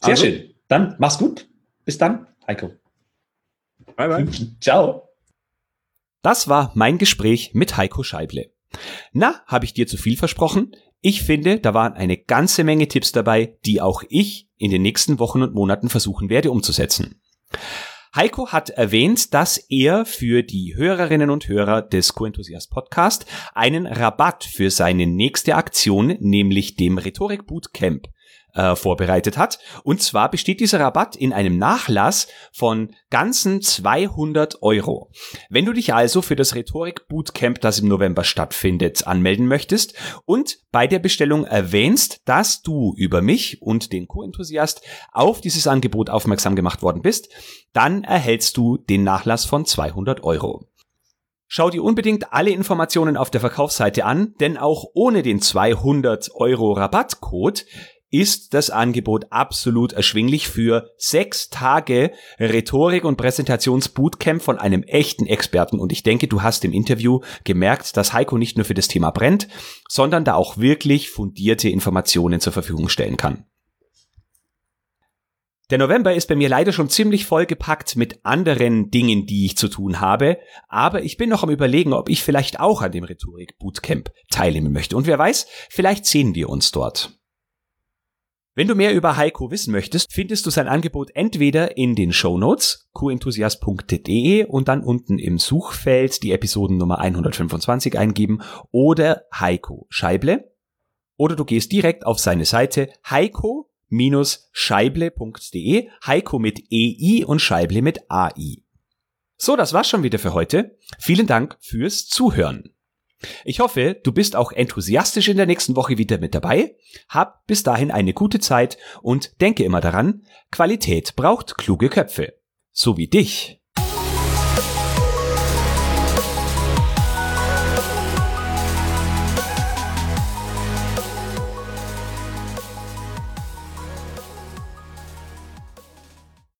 A: Sehr
B: Also-
A: schön. Dann mach's gut. Bis dann, Heiko. Bye bye. Ciao. Das war mein Gespräch mit Heiko Scheible. Na, habe ich dir zu viel versprochen? Ich finde, da waren eine ganze Menge Tipps dabei, die auch ich in den nächsten Wochen und Monaten versuchen werde umzusetzen. Heiko hat erwähnt, dass er für die Hörerinnen und Hörer des Co-Enthusiast Podcast einen Rabatt für seine nächste Aktion, nämlich dem Rhetorik Bootcamp, äh, vorbereitet hat. Und zwar besteht dieser Rabatt in einem Nachlass von ganzen 200 Euro. Wenn du dich also für das Rhetorik Bootcamp, das im November stattfindet, anmelden möchtest und bei der Bestellung erwähnst, dass du über mich und den Co-Enthusiast auf dieses Angebot aufmerksam gemacht worden bist, dann erhältst du den Nachlass von 200 Euro. Schau dir unbedingt alle Informationen auf der Verkaufsseite an, denn auch ohne den 200 Euro Rabattcode ist das Angebot absolut erschwinglich für sechs Tage Rhetorik und Präsentationsbootcamp von einem echten Experten. Und ich denke, du hast im Interview gemerkt, dass Heiko nicht nur für das Thema brennt, sondern da auch wirklich fundierte Informationen zur Verfügung stellen kann. Der November ist bei mir leider schon ziemlich vollgepackt mit anderen Dingen, die ich zu tun habe, aber ich bin noch am überlegen, ob ich vielleicht auch an dem Rhetorik Bootcamp teilnehmen möchte. Und wer weiß, vielleicht sehen wir uns dort. Wenn du mehr über Heiko wissen möchtest, findest du sein Angebot entweder in den Show Notes qenthusiast.de und dann unten im Suchfeld die Episodennummer 125 eingeben oder Heiko Scheible oder du gehst direkt auf seine Seite heiko-scheible.de, Heiko mit EI und Scheible mit AI. So, das war's schon wieder für heute. Vielen Dank fürs Zuhören. Ich hoffe, du bist auch enthusiastisch in der nächsten Woche wieder mit dabei. Hab bis dahin eine gute Zeit und denke immer daran, Qualität braucht kluge Köpfe. So wie dich.